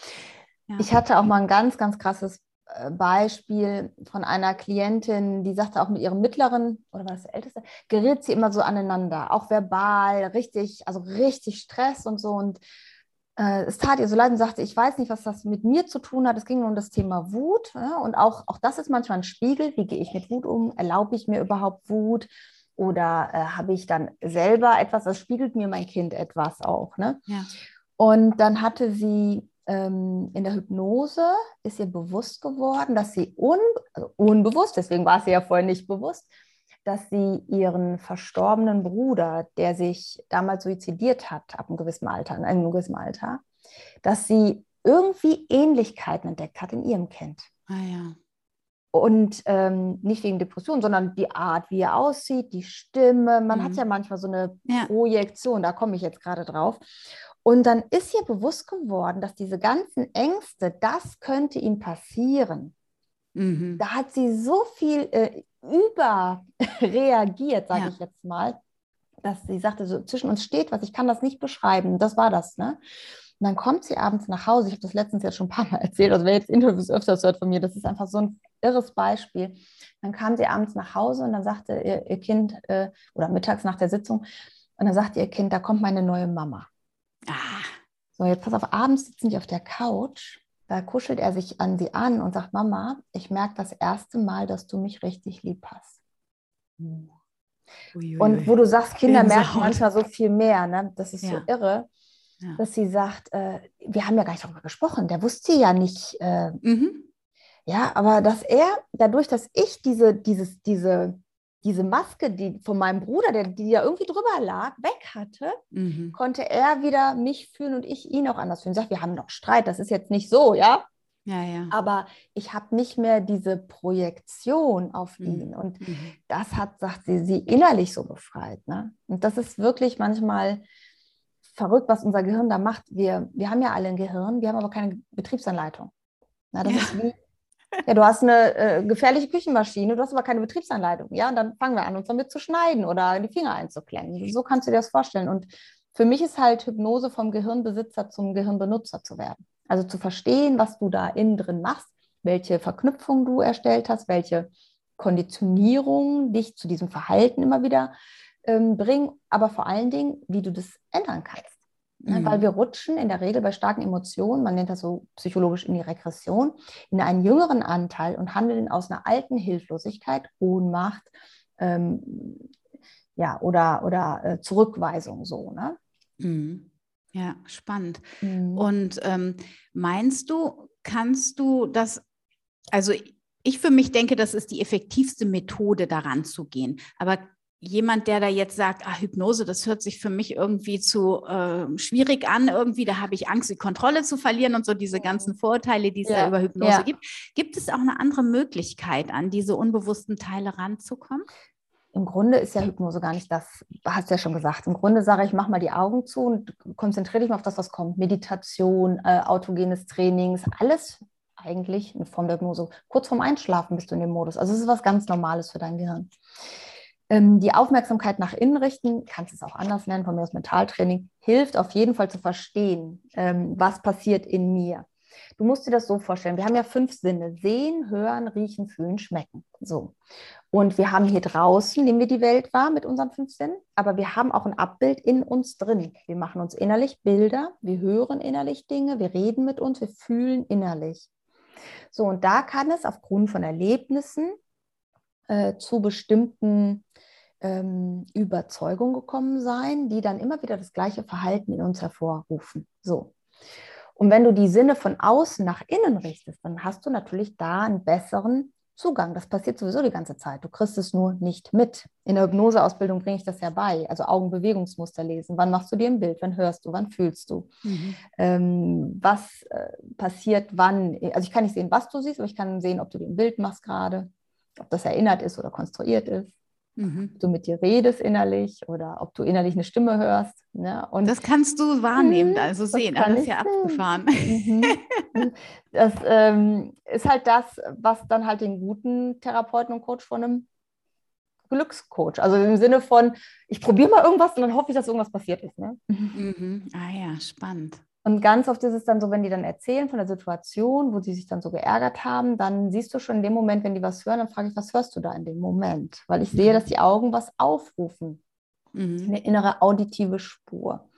Ja. Ich hatte auch mal ein ganz, ganz krasses äh, Beispiel von einer Klientin, die sagte auch mit ihrem mittleren oder war das der älteste, gerät sie immer so aneinander, auch verbal, richtig, also richtig Stress und so. Und äh, es tat ihr so leid und sagte, ich weiß nicht, was das mit mir zu tun hat. Es ging um das Thema Wut. Ja? Und auch, auch das ist manchmal ein Spiegel. Wie gehe ich mit Wut um? Erlaube ich mir überhaupt Wut? Oder äh, habe ich dann selber etwas, das spiegelt mir mein Kind etwas auch. Ne? Ja. Und dann hatte sie ähm, in der Hypnose, ist ihr bewusst geworden, dass sie un, also unbewusst, deswegen war sie ja vorher nicht bewusst, dass sie ihren verstorbenen Bruder, der sich damals suizidiert hat, ab einem gewissen Alter, in einem gewissen Alter, dass sie irgendwie Ähnlichkeiten entdeckt hat in ihrem Kind. Ah ja. Und ähm, nicht wegen Depression, sondern die Art, wie er aussieht, die Stimme. Man mhm. hat ja manchmal so eine ja. Projektion, da komme ich jetzt gerade drauf. Und dann ist ihr bewusst geworden, dass diese ganzen Ängste, das könnte ihm passieren. Mhm. Da hat sie so viel äh, überreagiert, sage ja. ich jetzt mal, dass sie sagte, so zwischen uns steht was, ich kann das nicht beschreiben. Das war das, ne? Und dann kommt sie abends nach Hause. Ich habe das letztens jetzt schon ein paar Mal erzählt. Also wer jetzt Interviews öfters hört von mir, das ist einfach so ein irres Beispiel. Dann kam sie abends nach Hause und dann sagte ihr, ihr Kind, äh, oder mittags nach der Sitzung, und dann sagte ihr Kind, da kommt meine neue Mama. Ah. So, jetzt pass auf, abends sitzen die auf der Couch da kuschelt er sich an sie an und sagt, Mama, ich merke das erste Mal, dass du mich richtig lieb hast. Uiuiui. Und wo du sagst, Kinder merken manchmal so viel mehr, ne? das ist ja. so irre, ja. dass sie sagt, äh, wir haben ja gar nicht darüber gesprochen, der wusste ja nicht, äh, mhm. ja, aber dass er, dadurch, dass ich diese, dieses, diese diese Maske, die von meinem Bruder, der, die ja irgendwie drüber lag, weg hatte, mhm. konnte er wieder mich fühlen und ich ihn auch anders fühlen. Ich sage, wir haben noch Streit, das ist jetzt nicht so, ja. Ja, ja. Aber ich habe nicht mehr diese Projektion auf mhm. ihn. Und mhm. das hat, sagt sie, sie innerlich so befreit. Ne? Und das ist wirklich manchmal verrückt, was unser Gehirn da macht. Wir, wir haben ja alle ein Gehirn, wir haben aber keine Betriebsanleitung. Na, das ja. ist wie, ja, du hast eine äh, gefährliche Küchenmaschine, du hast aber keine Betriebsanleitung. Ja, und dann fangen wir an, uns damit zu schneiden oder die Finger einzuklemmen. So kannst du dir das vorstellen. Und für mich ist halt Hypnose vom Gehirnbesitzer zum Gehirnbenutzer zu werden. Also zu verstehen, was du da innen drin machst, welche Verknüpfung du erstellt hast, welche Konditionierung dich zu diesem Verhalten immer wieder ähm, bringen, aber vor allen Dingen, wie du das ändern kannst. Ne, mhm. Weil wir rutschen in der Regel bei starken Emotionen, man nennt das so psychologisch in die Regression, in einen jüngeren Anteil und handeln aus einer alten Hilflosigkeit, Ohnmacht ähm, ja, oder, oder äh, Zurückweisung so. Ne? Mhm. Ja, spannend. Mhm. Und ähm, meinst du, kannst du das, also ich für mich denke, das ist die effektivste Methode, daran zu gehen. Aber jemand, der da jetzt sagt, ah, Hypnose, das hört sich für mich irgendwie zu äh, schwierig an, irgendwie, da habe ich Angst, die Kontrolle zu verlieren und so diese ganzen Vorurteile, die es ja. da über Hypnose ja. gibt. Gibt es auch eine andere Möglichkeit, an diese unbewussten Teile ranzukommen? Im Grunde ist ja Hypnose gar nicht das, hast du ja schon gesagt. Im Grunde sage ich, mach mal die Augen zu und konzentriere dich mal auf das, was kommt. Meditation, äh, autogenes Training, alles eigentlich eine Form der Hypnose. Kurz vorm Einschlafen bist du in dem Modus. Also es ist was ganz Normales für dein Gehirn die Aufmerksamkeit nach innen richten, kannst es auch anders nennen, von mir aus Mentaltraining, hilft auf jeden Fall zu verstehen, ähm, was passiert in mir. Du musst dir das so vorstellen, wir haben ja fünf Sinne, sehen, hören, riechen, fühlen, schmecken. So. Und wir haben hier draußen, nehmen wir die Welt wahr mit unseren fünf Sinnen, aber wir haben auch ein Abbild in uns drin. Wir machen uns innerlich Bilder, wir hören innerlich Dinge, wir reden mit uns, wir fühlen innerlich. So, und da kann es aufgrund von Erlebnissen äh, zu bestimmten ähm, Überzeugungen gekommen sein, die dann immer wieder das gleiche Verhalten in uns hervorrufen. So. Und wenn du die Sinne von außen nach innen richtest, dann hast du natürlich da einen besseren Zugang. Das passiert sowieso die ganze Zeit. Du kriegst es nur nicht mit. In der Hypnoseausbildung bringe ich das ja bei. Also Augenbewegungsmuster lesen. Wann machst du dir ein Bild? Wann hörst du? Wann fühlst du? Mhm. Ähm, was äh, passiert wann? Also ich kann nicht sehen, was du siehst, aber ich kann sehen, ob du dir ein Bild machst gerade ob das erinnert ist oder konstruiert ist. Mhm. Ob du mit dir redest innerlich oder ob du innerlich eine Stimme hörst. Ne? Und das kannst du wahrnehmen, mhm, also sehen. Das ist ja abgefahren. Mhm. Das ähm, ist halt das, was dann halt den guten Therapeuten und Coach von einem Glückscoach. Also im Sinne von, ich probiere mal irgendwas und dann hoffe ich, dass irgendwas passiert ist. Ne? Mhm. Ah ja, spannend. Und ganz oft ist es dann so, wenn die dann erzählen von der Situation, wo sie sich dann so geärgert haben, dann siehst du schon in dem Moment, wenn die was hören, dann frage ich, was hörst du da in dem Moment? Weil ich sehe, mhm. dass die Augen was aufrufen. Mhm. Eine innere auditive Spur.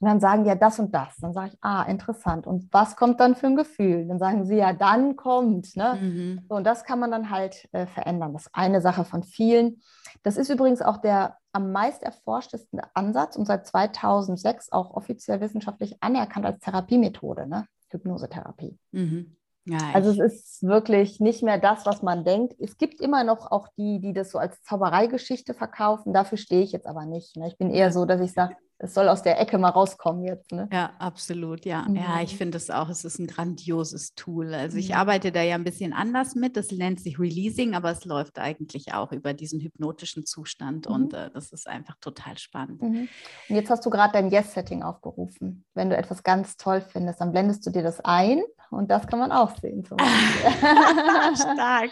Und dann sagen die ja das und das. Dann sage ich, ah, interessant. Und was kommt dann für ein Gefühl? Dann sagen sie ja, dann kommt. Ne? Mhm. So, und das kann man dann halt äh, verändern. Das ist eine Sache von vielen. Das ist übrigens auch der am meist erforschtesten Ansatz und seit 2006 auch offiziell wissenschaftlich anerkannt als Therapiemethode, ne? Hypnosetherapie. Mhm. Ja, also es ist wirklich nicht mehr das, was man denkt. Es gibt immer noch auch die, die das so als Zaubereigeschichte verkaufen. Dafür stehe ich jetzt aber nicht. Ne? Ich bin eher so, dass ich sage, es soll aus der Ecke mal rauskommen jetzt. Ne? Ja, absolut, ja. Mhm. Ja, ich finde es auch, es ist ein grandioses Tool. Also ich mhm. arbeite da ja ein bisschen anders mit. Das nennt sich Releasing, aber es läuft eigentlich auch über diesen hypnotischen Zustand mhm. und äh, das ist einfach total spannend. Mhm. Und jetzt hast du gerade dein Yes-Setting aufgerufen. Wenn du etwas ganz toll findest, dann blendest du dir das ein und das kann man auch sehen. Stark.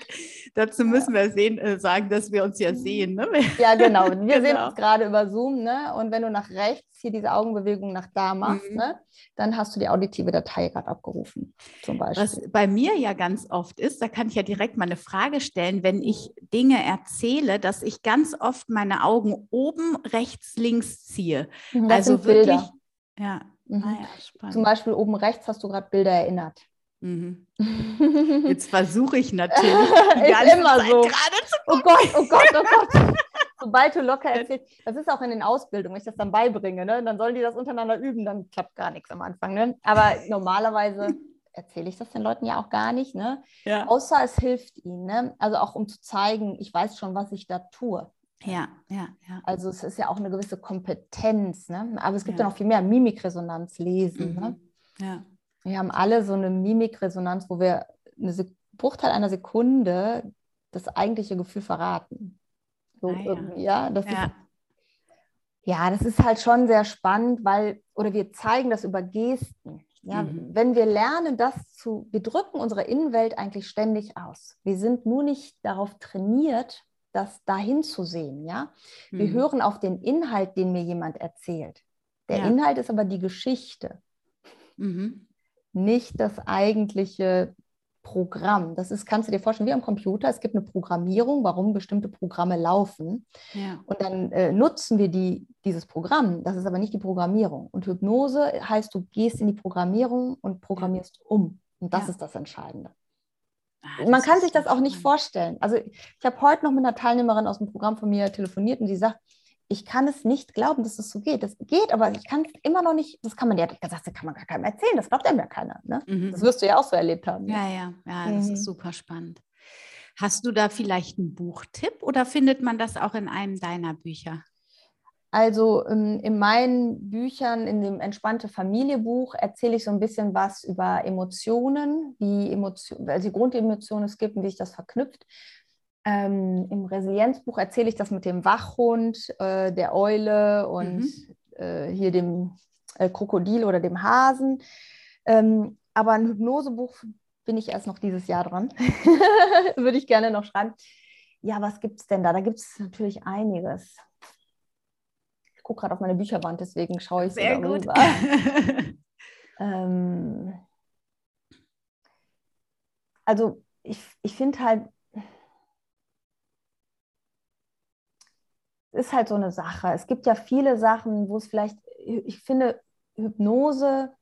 Dazu müssen wir sehen, äh, sagen, dass wir uns ja mhm. sehen. Ne? Ja, genau. Wir genau. sehen uns gerade über Zoom. Ne? Und wenn du nach rechts hier diese Augenbewegung nach da machst, mhm. ne? dann hast du die auditive Datei gerade abgerufen, zum Beispiel. Was bei mir ja ganz oft ist, da kann ich ja direkt mal eine Frage stellen, wenn ich Dinge erzähle, dass ich ganz oft meine Augen oben, rechts, links ziehe. Das also wirklich. Ja, Mhm. Ah, ja, Zum Beispiel oben rechts hast du gerade Bilder erinnert. Mhm. Jetzt versuche ich natürlich ist immer Zeit so. gerade zu gucken. Oh Gott, oh Gott, oh Gott. Sobald du locker erzählst, das ist auch in den Ausbildungen, wenn ich das dann beibringe, ne? dann sollen die das untereinander üben, dann klappt gar nichts am Anfang. Ne? Aber normalerweise erzähle ich das den Leuten ja auch gar nicht, ne? Ja. außer es hilft ihnen. Ne? Also auch um zu zeigen, ich weiß schon, was ich da tue. Ja, ja, ja. Also es ist ja auch eine gewisse Kompetenz, ne? Aber es gibt ja, ja noch viel mehr Mimikresonanz lesen. Ne? Mhm. Ne? Ja. Wir haben alle so eine Mimikresonanz, wo wir eine Bruchteil einer Sekunde das eigentliche Gefühl verraten. So ah, ja. ja, das ja. Ist, ja, das ist halt schon sehr spannend, weil, oder wir zeigen das über Gesten. Ja, mhm. wenn wir lernen, das zu, wir drücken unsere Innenwelt eigentlich ständig aus. Wir sind nur nicht darauf trainiert, das dahin zu sehen, ja. Wir mhm. hören auf den Inhalt, den mir jemand erzählt. Der ja. Inhalt ist aber die Geschichte, mhm. nicht das eigentliche Programm. Das ist, kannst du dir vorstellen, wie am Computer. Es gibt eine Programmierung, warum bestimmte Programme laufen. Ja. Und dann äh, nutzen wir die, dieses Programm. Das ist aber nicht die Programmierung. Und Hypnose heißt, du gehst in die Programmierung und programmierst um. Und das ja. ist das Entscheidende. Ah, Man kann sich das auch nicht vorstellen. Also ich habe heute noch mit einer Teilnehmerin aus dem Programm von mir telefoniert und die sagt, ich kann es nicht glauben, dass es so geht. Das geht, aber ich kann es immer noch nicht, das kann man ja, das kann man gar keinem erzählen, das glaubt einem ja keiner. Ne? Mhm. Das wirst du ja auch so erlebt haben. Ja, ja, ja, das mhm. ist super spannend. Hast du da vielleicht einen Buchtipp oder findet man das auch in einem deiner Bücher? Also ähm, in meinen Büchern, in dem Entspannte Familie Buch, erzähle ich so ein bisschen was über Emotionen, wie Emotion, also die Grundemotionen es gibt und wie sich das verknüpft. Ähm, Im Resilienzbuch erzähle ich das mit dem Wachhund, äh, der Eule und mhm. äh, hier dem äh, Krokodil oder dem Hasen. Ähm, aber ein Hypnosebuch bin ich erst noch dieses Jahr dran. Würde ich gerne noch schreiben. Ja, was gibt es denn da? Da gibt es natürlich einiges gucke gerade auf meine Bücherwand, deswegen schaue ich Sehr so gut. ähm, also ich, ich finde halt, es ist halt so eine Sache. Es gibt ja viele Sachen, wo es vielleicht, ich finde, Hypnose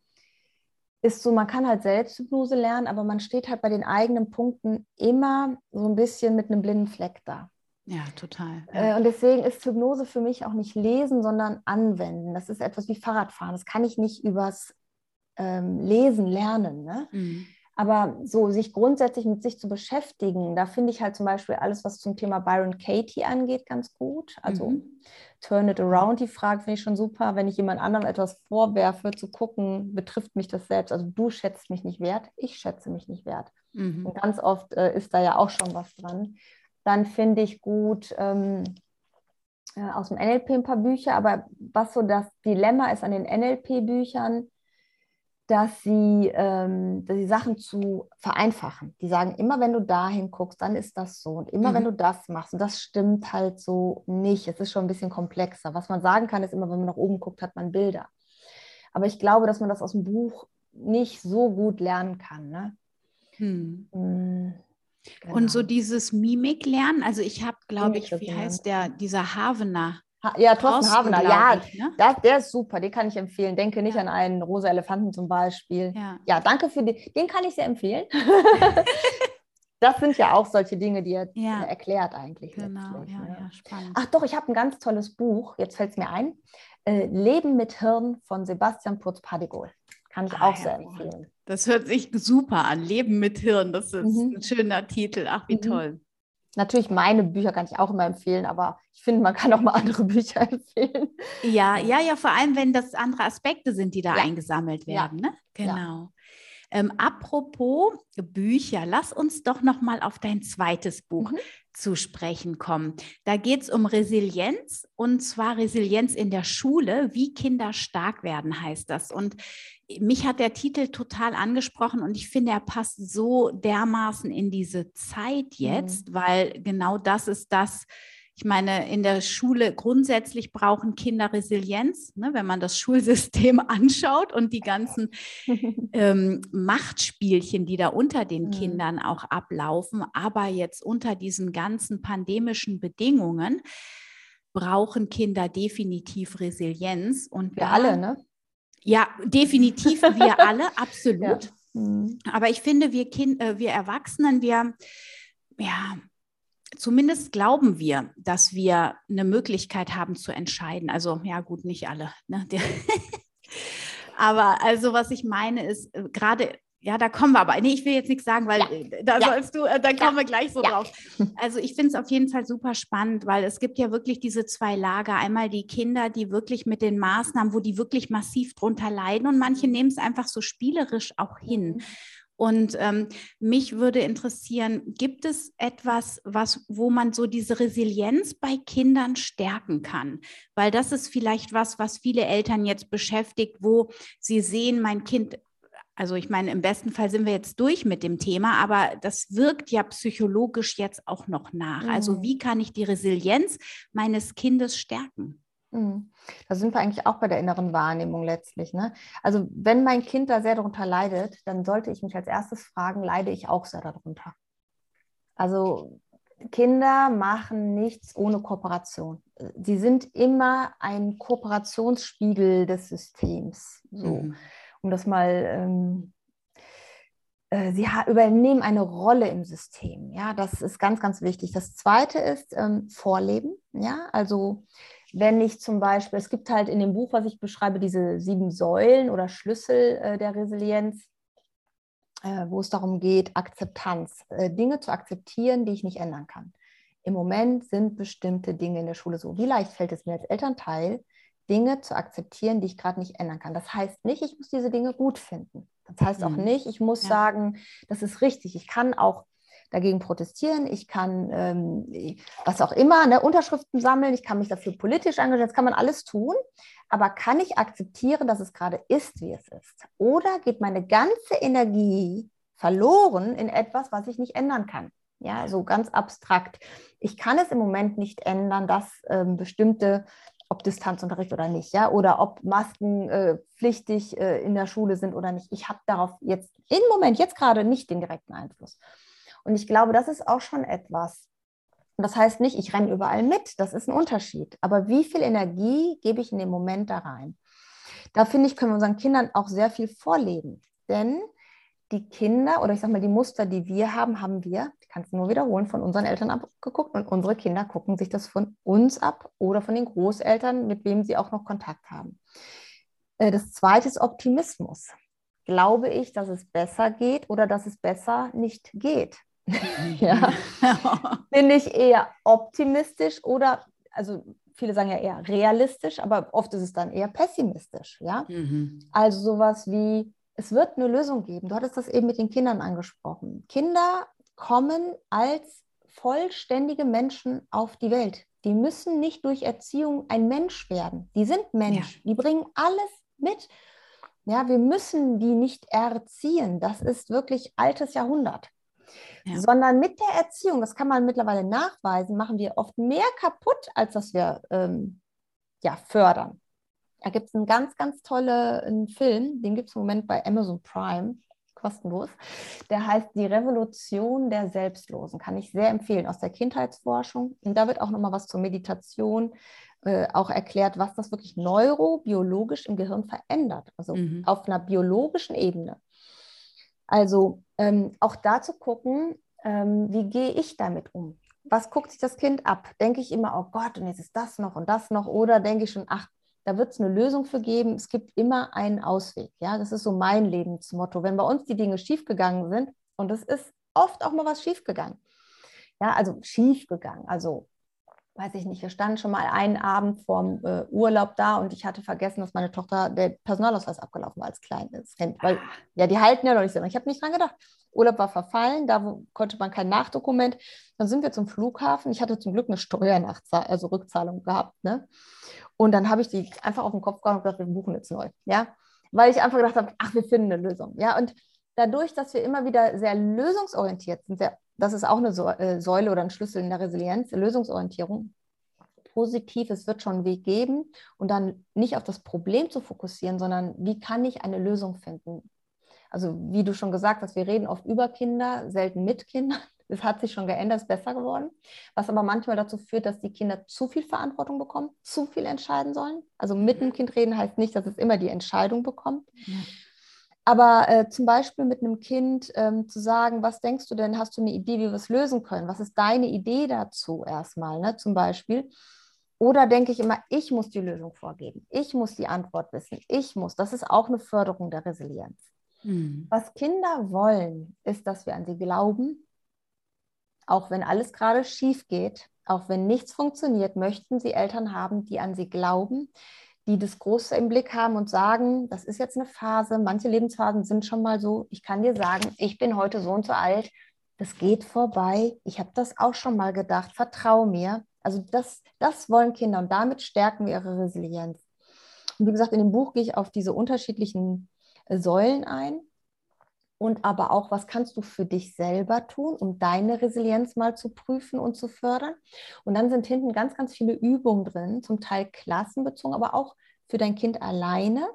ist so, man kann halt selbst Hypnose lernen, aber man steht halt bei den eigenen Punkten immer so ein bisschen mit einem blinden Fleck da. Ja, total. Ja. Äh, und deswegen ist Hypnose für mich auch nicht lesen, sondern anwenden. Das ist etwas wie Fahrradfahren. Das kann ich nicht übers ähm, Lesen lernen. Ne? Mhm. Aber so sich grundsätzlich mit sich zu beschäftigen, da finde ich halt zum Beispiel alles, was zum Thema Byron Katie angeht, ganz gut. Also mhm. Turn it around, die Frage finde ich schon super. Wenn ich jemand anderem etwas vorwerfe, zu gucken, betrifft mich das selbst. Also du schätzt mich nicht wert, ich schätze mich nicht wert. Mhm. Und ganz oft äh, ist da ja auch schon was dran. Dann finde ich gut ähm, äh, aus dem NLP ein paar Bücher, aber was so das Dilemma ist an den NLP-Büchern, dass sie, ähm, dass sie Sachen zu vereinfachen. Die sagen, immer wenn du dahin guckst, dann ist das so. Und immer mhm. wenn du das machst, und das stimmt halt so nicht. Es ist schon ein bisschen komplexer. Was man sagen kann, ist immer, wenn man nach oben guckt, hat man Bilder. Aber ich glaube, dass man das aus dem Buch nicht so gut lernen kann. Ne? Hm. Genau. Und so dieses Mimik lernen, also ich habe, glaube ich, wie heißt der, dieser Havener, ja, Thorsten Havener, ja, ich, ne? das, der ist super, den kann ich empfehlen. Denke nicht ja. an einen rosa Elefanten zum Beispiel. Ja, ja danke für den, den kann ich sehr empfehlen. das sind ja auch solche Dinge, die er ja. erklärt eigentlich. Genau, ja, ne? ja, spannend. Ach doch, ich habe ein ganz tolles Buch, jetzt fällt es mir ein. Äh, Leben mit Hirn von Sebastian Purz-Padigol. Kann ich ah, auch sehr empfehlen. Das hört sich super an. Leben mit Hirn, das ist mhm. ein schöner Titel. Ach, wie mhm. toll. Natürlich, meine Bücher kann ich auch immer empfehlen, aber ich finde, man kann auch mal andere Bücher empfehlen. Ja, ja, ja, vor allem, wenn das andere Aspekte sind, die da ja. eingesammelt werden. Ja. Ne? Genau. Ähm, apropos Bücher, lass uns doch noch mal auf dein zweites Buch mhm. Zu sprechen kommen. Da geht es um Resilienz und zwar Resilienz in der Schule, wie Kinder stark werden, heißt das. Und mich hat der Titel total angesprochen und ich finde, er passt so dermaßen in diese Zeit mhm. jetzt, mhm. weil genau das ist das, ich meine, in der Schule grundsätzlich brauchen Kinder Resilienz, ne, wenn man das Schulsystem anschaut und die ganzen ähm, Machtspielchen, die da unter den mhm. Kindern auch ablaufen. Aber jetzt unter diesen ganzen pandemischen Bedingungen brauchen Kinder definitiv Resilienz. Und wir alle, ne? Ja, definitiv wir alle, absolut. Ja. Mhm. Aber ich finde, wir, kind, äh, wir Erwachsenen, wir, ja, zumindest glauben wir, dass wir eine Möglichkeit haben zu entscheiden. Also ja gut, nicht alle. Ne? Aber also was ich meine ist, äh, gerade ja, da kommen wir aber. Nee, ich will jetzt nichts sagen, weil ja. Äh, da ja. sollst du, äh, da kommen ja. wir gleich so drauf. Also ich finde es auf jeden Fall super spannend, weil es gibt ja wirklich diese zwei Lager. Einmal die Kinder, die wirklich mit den Maßnahmen, wo die wirklich massiv drunter leiden und manche nehmen es einfach so spielerisch auch hin. Mhm. Und ähm, mich würde interessieren, gibt es etwas, was, wo man so diese Resilienz bei Kindern stärken kann? Weil das ist vielleicht was, was viele Eltern jetzt beschäftigt, wo sie sehen, mein Kind, also ich meine, im besten Fall sind wir jetzt durch mit dem Thema, aber das wirkt ja psychologisch jetzt auch noch nach. Also mhm. Also wie kann ich die Resilienz meines Kindes stärken? Mhm. Da sind wir eigentlich auch bei der inneren Wahrnehmung letztlich. Ne? Also wenn mein Kind da sehr darunter leidet, dann sollte ich mich als erstes fragen, leide ich auch sehr darunter? Also Kinder machen nichts ohne Kooperation. Sie sind immer ein Kooperationsspiegel des Systems. So, mhm. um das mal ähm, äh, sie übernehmen eine Rolle im System. Ja, das ist ganz, ganz wichtig. Das zweite ist ähm, Vorleben. Ja, also wenn ich zum Beispiel, es gibt halt in dem Buch, was ich beschreibe, diese sieben Säulen oder Schlüssel äh, der Resilienz, äh, wo es darum geht, Akzeptanz, äh, Dinge zu akzeptieren, die ich nicht ändern kann. Im Moment sind bestimmte Dinge in der Schule so. Wie leicht fällt es mir als Elternteil, Dinge zu akzeptieren, die ich gerade nicht ändern kann? Das heißt nicht, ich muss diese Dinge gut finden. Das heißt auch mhm. nicht, ich muss ja. sagen, das ist richtig. Ich kann auch dagegen protestieren, ich kann ähm, was auch immer, ne, Unterschriften sammeln, ich kann mich dafür politisch engagieren, das kann man alles tun. Aber kann ich akzeptieren, dass es gerade ist, wie es ist? Oder geht meine ganze Energie verloren in etwas, was ich nicht ändern kann? Ja, so ganz abstrakt. Ich kann es im Moment nicht ändern, dass ähm, bestimmte ob Distanzunterricht oder nicht, ja, oder ob Masken äh, pflichtig äh, in der Schule sind oder nicht. Ich habe darauf jetzt im Moment, jetzt gerade nicht den direkten Einfluss. Und ich glaube, das ist auch schon etwas. Und das heißt nicht, ich renne überall mit, das ist ein Unterschied. Aber wie viel Energie gebe ich in dem Moment da rein? Da finde ich, können wir unseren Kindern auch sehr viel vorleben. Denn die Kinder oder ich sage mal, die Muster, die wir haben, haben wir, ich kann es nur wiederholen, von unseren Eltern abgeguckt und unsere Kinder gucken sich das von uns ab oder von den Großeltern, mit wem sie auch noch Kontakt haben. Äh, das zweite ist Optimismus. Glaube ich, dass es besser geht oder dass es besser nicht geht? ja. Bin ich eher optimistisch oder, also viele sagen ja eher realistisch, aber oft ist es dann eher pessimistisch, ja. Mhm. Also sowas wie, es wird eine Lösung geben. Du hattest das eben mit den Kindern angesprochen. Kinder kommen als vollständige Menschen auf die Welt. Die müssen nicht durch Erziehung ein Mensch werden. Die sind Mensch. Ja. Die bringen alles mit. Ja, wir müssen die nicht erziehen. Das ist wirklich altes Jahrhundert ja. sondern mit der Erziehung, das kann man mittlerweile nachweisen, machen wir oft mehr kaputt, als dass wir ähm, ja, fördern. Da gibt es einen ganz, ganz tollen Film, den gibt es im Moment bei Amazon Prime, kostenlos. Der heißt Die Revolution der Selbstlosen. Kann ich sehr empfehlen aus der Kindheitsforschung. Und da wird auch nochmal was zur Meditation äh, auch erklärt, was das wirklich neurobiologisch im Gehirn verändert. Also mhm. auf einer biologischen Ebene. Also ähm, auch da zu gucken, ähm, wie gehe ich damit um? Was guckt sich das Kind ab? Denke ich immer, oh Gott, und jetzt ist das noch und das noch? Oder denke ich schon, ach, da wird es eine Lösung für geben. Es gibt immer einen Ausweg. Ja, das ist so mein Lebensmotto. Wenn bei uns die Dinge schiefgegangen sind, und es ist oft auch mal was schiefgegangen. Ja, also schiefgegangen. Also weiß ich nicht, wir standen schon mal einen Abend vorm äh, Urlaub da und ich hatte vergessen, dass meine Tochter der Personalausweis abgelaufen war als kleines Kind. Weil, ah. ja, die halten ja noch nicht so. Ich habe nicht dran gedacht. Urlaub war verfallen, da konnte man kein Nachdokument. Dann sind wir zum Flughafen. Ich hatte zum Glück eine Steuernachzahlung, also Rückzahlung gehabt. Ne? Und dann habe ich die einfach auf den Kopf gehauen und gesagt, wir buchen jetzt neu. Ja? Weil ich einfach gedacht habe, ach, wir finden eine Lösung. Ja? Und dadurch, dass wir immer wieder sehr lösungsorientiert sind, sehr das ist auch eine äh, Säule oder ein Schlüssel in der Resilienz, Lösungsorientierung. Positiv, es wird schon einen Weg geben und dann nicht auf das Problem zu fokussieren, sondern wie kann ich eine Lösung finden? Also wie du schon gesagt hast, wir reden oft über Kinder, selten mit Kindern. Es hat sich schon geändert, ist besser geworden. Was aber manchmal dazu führt, dass die Kinder zu viel Verantwortung bekommen, zu viel entscheiden sollen. Also mit dem Kind reden heißt nicht, dass es immer die Entscheidung bekommt. Ja. Aber äh, zum Beispiel mit einem Kind ähm, zu sagen, was denkst du denn, hast du eine Idee, wie wir es lösen können? Was ist deine Idee dazu erstmal, ne, zum Beispiel? Oder denke ich immer, ich muss die Lösung vorgeben, ich muss die Antwort wissen, ich muss. Das ist auch eine Förderung der Resilienz. Mhm. Was Kinder wollen, ist, dass wir an sie glauben, auch wenn alles gerade schief geht, auch wenn nichts funktioniert, möchten sie Eltern haben, die an sie glauben, die das Große im Blick haben und sagen, das ist jetzt eine Phase, manche Lebensphasen sind schon mal so, ich kann dir sagen, ich bin heute so und so alt, das geht vorbei, ich habe das auch schon mal gedacht, vertrau mir. Also das, das wollen Kinder und damit stärken wir ihre Resilienz. Und wie gesagt, in dem Buch gehe ich auf diese unterschiedlichen äh, Säulen ein und aber auch, was kannst du für dich selber tun, um deine Resilienz mal zu prüfen und zu fördern. Und dann sind hinten ganz, ganz viele Übungen drin, zum Teil klassenbezogen, aber auch für dein Kind alleine,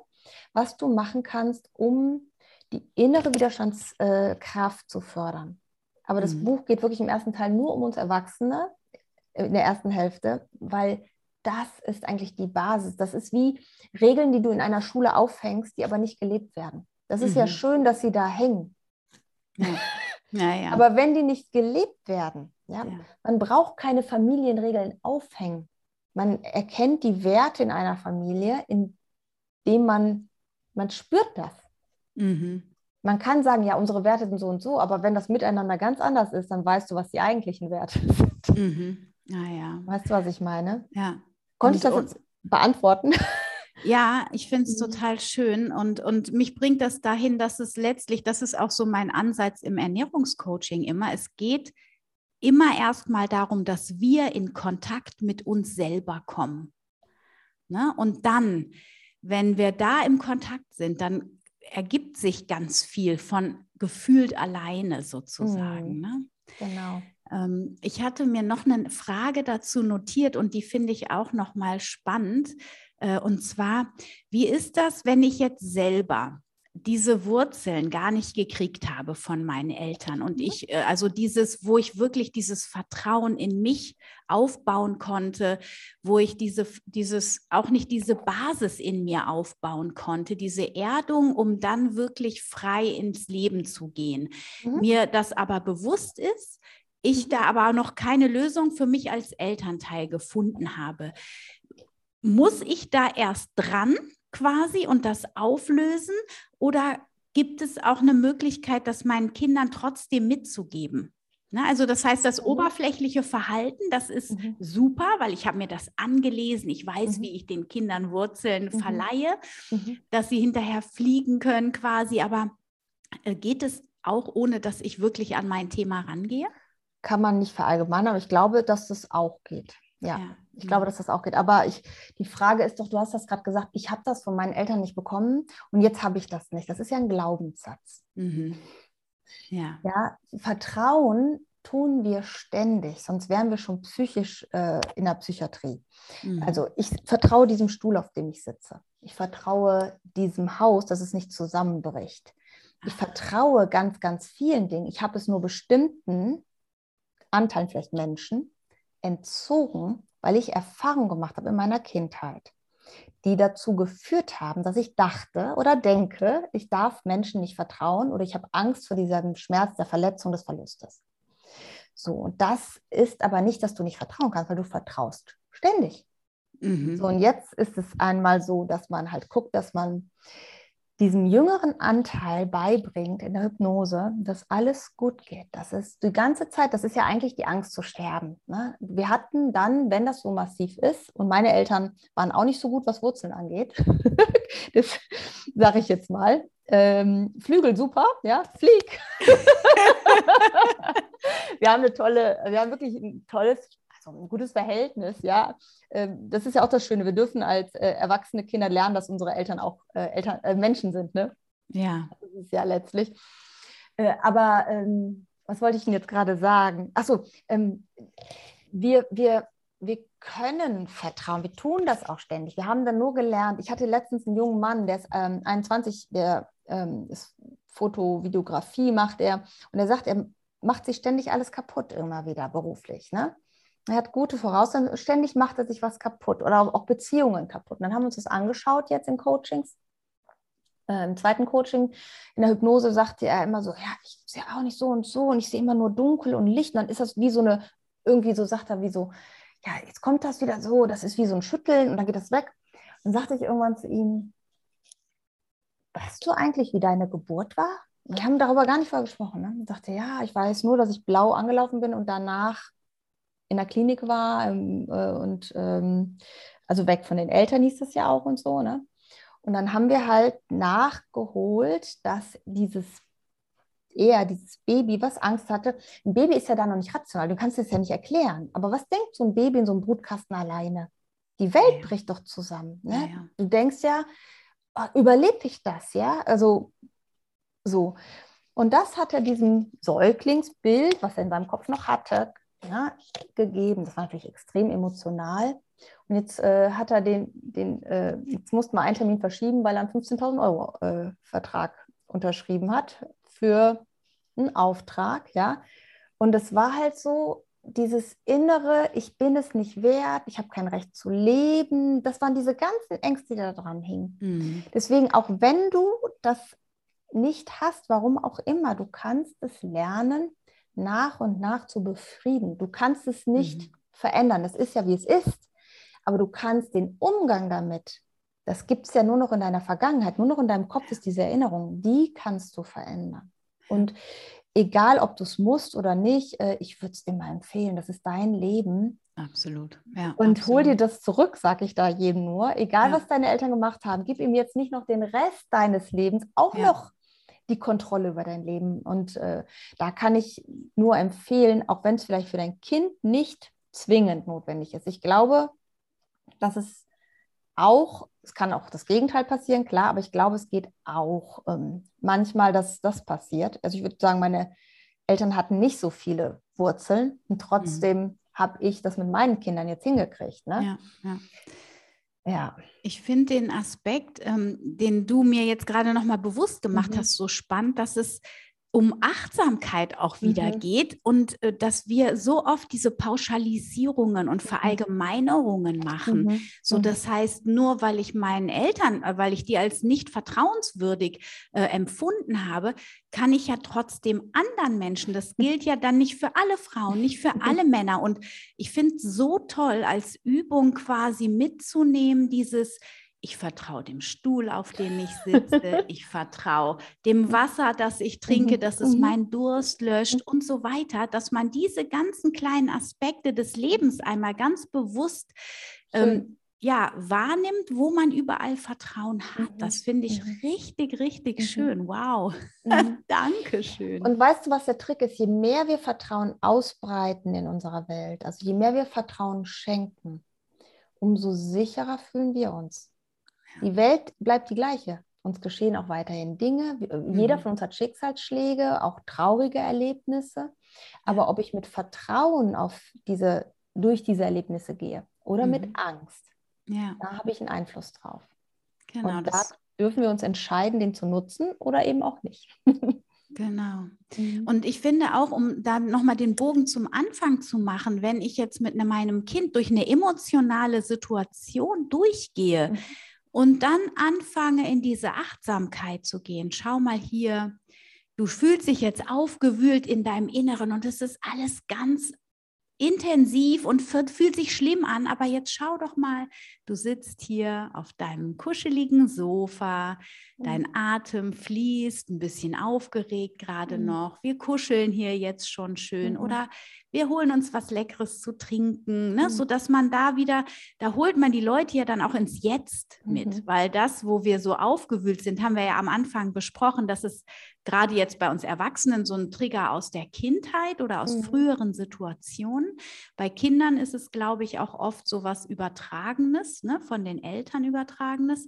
was du machen kannst, um die innere Widerstandskraft zu fördern. Aber das mhm. Buch geht wirklich im ersten Teil nur um uns Erwachsene, äh, in der ersten Hälfte, weil das ist eigentlich die Basis. Das ist wie Regeln, die du in einer Schule aufhängst, die aber nicht gelebt werden. Das ist mhm. ja schön, dass sie da hängen. Ja. Ja, ja. Aber wenn die nicht gelebt werden, ja, man braucht keine Familienregeln aufhängen. Man erkennt die Werte in einer Familie, indem man, man spürt das. Mhm. Man kann sagen, ja, unsere Werte sind so und so, aber wenn das miteinander ganz anders ist, dann weißt du, was die eigentlichen Werte sind. Mhm. Ja, ja. Weißt du, was ich meine? Ja. Konnte ich das jetzt beantworten? Ja, ich finde es mhm. total schön und, und mich bringt das dahin, dass es letztlich, das ist auch so mein Ansatz im Ernährungscoaching immer, es geht immer erstmal darum, dass wir in Kontakt mit uns selber kommen. Ne? Und dann, wenn wir da im Kontakt sind, dann ergibt sich ganz viel von gefühlt alleine sozusagen. Mhm. Ne? Genau. Ähm, ich hatte mir noch eine Frage dazu notiert und die finde ich auch noch mal spannend. Äh, und zwar, wie ist das, wenn ich jetzt selber diese Wurzeln gar nicht gekriegt habe von meinen Eltern und ich, äh, also dieses, wo ich wirklich dieses Vertrauen in mich aufbauen konnte, wo ich diese, dieses, auch nicht diese Basis in mir aufbauen konnte, diese Erdung, um dann wirklich frei ins Leben zu gehen. Mhm. Mir das aber bewusst ist, ich mhm. da aber noch keine Lösung für mich als Elternteil gefunden habe muss ich da erst dran quasi und das auflösen oder gibt es auch eine Möglichkeit, das meinen Kindern trotzdem mitzugeben? Ne, also das heißt, das mhm. oberflächliche Verhalten, das ist mhm. super, weil ich habe mir das angelesen. Ich weiß, mhm. wie ich den Kindern Wurzeln mhm. verleihe, mhm. dass sie hinterher fliegen können quasi. Aber äh, geht es auch, ohne dass ich wirklich an mein Thema rangehe? Kann man nicht verallgemeinern, aber ich glaube, dass das auch geht. Ja, ja. ich glaube, dass das auch geht. Aber ich, die Frage ist doch, du hast das gerade gesagt, ich habe das von meinen Eltern nicht bekommen und jetzt habe ich das nicht. Das ist ja ein Glaubenssatz. Mhm. Ja. ja. Vertrauen tun wir ständig, sonst wären wir schon psychisch äh, in der Psychiatrie. Mhm. Also ich vertraue diesem Stuhl, auf dem ich sitze. Ich vertraue diesem Haus, dass es nicht zusammenbricht. Ich vertraue ganz, ganz vielen Dingen. Ich habe es nur bestimmten Anteilen, vielleicht Menschen, entzogen, weil ich Erfahrungen gemacht habe in meiner Kindheit, die dazu geführt haben, dass ich dachte oder denke, ich darf Menschen nicht vertrauen oder ich habe Angst vor diesem Schmerz der Verletzung des Verlustes. So, und das ist aber nicht, dass du nicht vertrauen kannst, weil du vertraust ständig. Mhm. So, und jetzt ist es einmal so, dass man halt guckt, dass man diesem jüngeren Anteil beibringt in der Hypnose, dass alles gut geht. Das ist die ganze Zeit, das ist ja eigentlich die Angst zu sterben. Ne? Wir hatten dann, wenn das so massiv ist, und meine Eltern waren auch nicht so gut, was Wurzeln angeht, das sage ich jetzt mal, ähm, Flügel super, ja, flieg. wir haben eine tolle, wir haben wirklich ein tolles ein gutes Verhältnis, ja. Ähm, das ist ja auch das Schöne. Wir dürfen als äh, erwachsene Kinder lernen, dass unsere Eltern auch äh, Eltern, äh, Menschen sind, ne? Ja. Das ist ja letztlich. Äh, aber ähm, was wollte ich Ihnen jetzt gerade sagen? Achso, ähm, wir, wir, wir können vertrauen. Wir tun das auch ständig. Wir haben dann nur gelernt. Ich hatte letztens einen jungen Mann, der ist ähm, 21, der ähm, ist Foto, Videografie macht er. Und er sagt, er macht sich ständig alles kaputt immer wieder beruflich. Ne? Er hat gute Voraussetzungen, ständig macht er sich was kaputt oder auch Beziehungen kaputt. Und dann haben wir uns das angeschaut jetzt in Coachings. Äh, Im zweiten Coaching in der Hypnose sagte er immer so, ja, ich sehe auch nicht so und so und ich sehe immer nur dunkel und Licht. Und dann ist das wie so eine, irgendwie so sagt er, wie so, ja, jetzt kommt das wieder so, das ist wie so ein Schütteln und dann geht das weg. Und dann sagte ich irgendwann zu ihm, weißt du eigentlich, wie deine Geburt war? Wir haben darüber gar nicht vorher gesprochen. Ne? Und sagte, ja, ich weiß nur, dass ich blau angelaufen bin und danach in der Klinik war ähm, äh, und ähm, also weg von den Eltern hieß das ja auch und so, ne? Und dann haben wir halt nachgeholt, dass dieses eher dieses Baby, was Angst hatte, ein Baby ist ja da noch nicht rational, du kannst es ja nicht erklären. Aber was denkt so ein Baby in so einem Brutkasten alleine? Die Welt ja. bricht doch zusammen. Ne? Ja, ja. Du denkst ja, oh, überlebe ich das, ja? Also so. Und das hat er diesem Säuglingsbild, was er in seinem Kopf noch hatte, ja, gegeben. Das war natürlich extrem emotional. Und jetzt äh, hat er den, den äh, jetzt musste man einen Termin verschieben, weil er einen 15.000 Euro äh, Vertrag unterschrieben hat für einen Auftrag, ja. Und es war halt so, dieses innere, ich bin es nicht wert, ich habe kein Recht zu leben, das waren diese ganzen Ängste, die da dran hingen. Mhm. Deswegen, auch wenn du das nicht hast, warum auch immer, du kannst es lernen, nach und nach zu befrieden. Du kannst es nicht mhm. verändern. Das ist ja, wie es ist. Aber du kannst den Umgang damit, das gibt es ja nur noch in deiner Vergangenheit, nur noch in deinem Kopf ist diese Erinnerung, die kannst du verändern. Und egal, ob du es musst oder nicht, äh, ich würde es dir mal empfehlen. Das ist dein Leben. Absolut. Ja, und absolut. hol dir das zurück, sage ich da jedem nur. Egal, ja. was deine Eltern gemacht haben, gib ihm jetzt nicht noch den Rest deines Lebens auch ja. noch die Kontrolle über dein Leben. Und äh, da kann ich nur empfehlen, auch wenn es vielleicht für dein Kind nicht zwingend notwendig ist. Ich glaube, dass es auch, es kann auch das Gegenteil passieren, klar, aber ich glaube, es geht auch ähm, manchmal, dass das passiert. Also ich würde sagen, meine Eltern hatten nicht so viele Wurzeln und trotzdem mhm. habe ich das mit meinen Kindern jetzt hingekriegt. Ne? Ja, ja. Ja. Ich finde den Aspekt, ähm, den du mir jetzt gerade nochmal bewusst gemacht mhm. hast, so spannend, dass es um Achtsamkeit auch wieder mhm. geht und äh, dass wir so oft diese Pauschalisierungen und mhm. Verallgemeinerungen machen. Mhm. So, mhm. das heißt, nur weil ich meinen Eltern, äh, weil ich die als nicht vertrauenswürdig äh, empfunden habe, kann ich ja trotzdem anderen Menschen, das mhm. gilt ja dann nicht für alle Frauen, nicht für alle Männer. Und ich finde es so toll, als Übung quasi mitzunehmen, dieses, ich vertraue dem Stuhl, auf dem ich sitze, ich vertraue dem Wasser, das ich trinke, mhm, dass es mhm. meinen Durst löscht und so weiter, dass man diese ganzen kleinen Aspekte des Lebens einmal ganz bewusst ähm, ja, wahrnimmt, wo man überall Vertrauen hat. Das finde ich richtig, richtig schön. Wow. Dankeschön. Und weißt du, was der Trick ist? Je mehr wir Vertrauen ausbreiten in unserer Welt, also je mehr wir Vertrauen schenken, umso sicherer fühlen wir uns. Die Welt bleibt die gleiche. uns geschehen auch weiterhin Dinge. Jeder Mhm. von uns hat Schicksalsschläge, auch traurige Erlebnisse. Aber ob ich mit Vertrauen auf diese, durch diese Erlebnisse gehe oder mit Mhm. Angst, Ja, da habe ich einen Einfluss drauf. genau. Und da dürfen wir uns entscheiden, den zu nutzen oder eben auch nicht. genau. Und Und ich finde auch, um da nochmal den Bogen zum Anfang zu machen, wenn ich jetzt mit ne- meinem Kind durch eine emotionale Situation durchgehe Mhm. Und dann anfange, in diese Achtsamkeit zu gehen, schau mal hier, du fühlst dich jetzt aufgewühlt in deinem Inneren und es ist alles ganz intensiv und fühlt sich schlimm an, aber jetzt schau doch mal, du sitzt hier auf deinem kuscheligen Sofa, dein Atem fließt, ein bisschen aufgeregt gerade Mhm. noch. Wir kuscheln hier jetzt schon schön Mhm. oder wir holen uns was Leckeres zu trinken, ne? Mhm. sodass man da wieder, da holt man die Leute ja dann auch ins Jetzt mit, Mhm. weil das, wo wir so aufgewühlt sind, haben wir ja am Anfang besprochen, dass es gerade jetzt bei uns Erwachsenen so ein Trigger aus der Kindheit oder aus Mhm. früheren Situationen. Bei Kindern ist es, glaube ich, auch oft so was Übertragenes, ne? von den Eltern Übertragenes.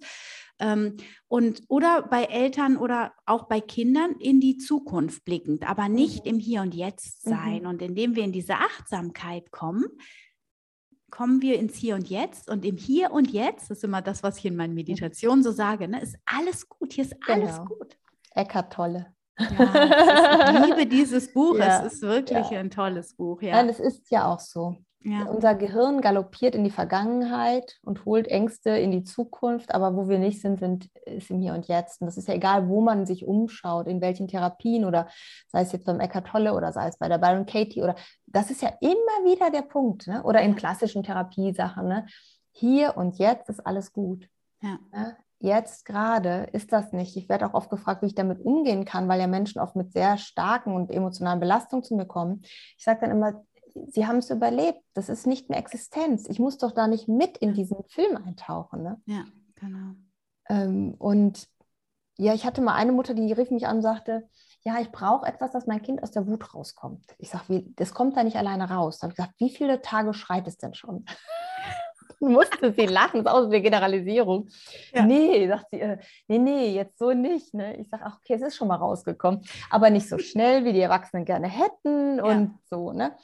Ähm, und oder bei Eltern oder auch bei Kindern in die Zukunft blickend, aber nicht Mhm. im Hier und Jetzt Mhm. sein. Und indem wir in diese Achtsamkeit kommen, kommen wir ins Hier und Jetzt. Und im Hier und Jetzt, das ist immer das, was ich in meinen Meditationen so sage, ne, ist alles gut, hier ist alles Genau. gut. Eckart Tolle. Ja, ich liebe dieses Buch, Ja, es ist wirklich ja. ein tolles Buch. Ja, Nein, es ist ja auch so. Ja. Unser Gehirn galoppiert in die Vergangenheit und holt Ängste in die Zukunft, aber wo wir nicht sind, sind ist im Hier und Jetzt. Und das ist ja egal, wo man sich umschaut, in welchen Therapien oder sei es jetzt beim Eckart Tolle oder sei es bei der Byron Katie oder das ist ja immer wieder der Punkt, ne? oder in klassischen Therapiesachen. Ne? Hier und jetzt ist alles gut. Ja. Ne? Jetzt gerade ist das nicht. Ich werde auch oft gefragt, wie ich damit umgehen kann, weil ja Menschen oft mit sehr starken und emotionalen Belastungen zu mir kommen. Ich sage dann immer, sie haben es überlebt. Das ist nicht mehr Existenz. Ich muss doch da nicht mit in diesen Film eintauchen. Ne? ja, genau. Ähm, und ja, ich hatte mal eine Mutter, die rief mich an und sagte, ja, ich brauche etwas, dass mein Kind aus der Wut rauskommt. Ich sage, das kommt da nicht alleine raus. Da habe ich gesagt, wie viele Tage schreit es denn schon? musste sie lachen, das ist auch eine Generalisierung. Ja. Nee, sagt sie, äh, nee, nee, jetzt so nicht. Ne? Ich sage, ach, okay, es ist schon mal rausgekommen, aber nicht so schnell, wie die Erwachsenen gerne hätten und so. Ne?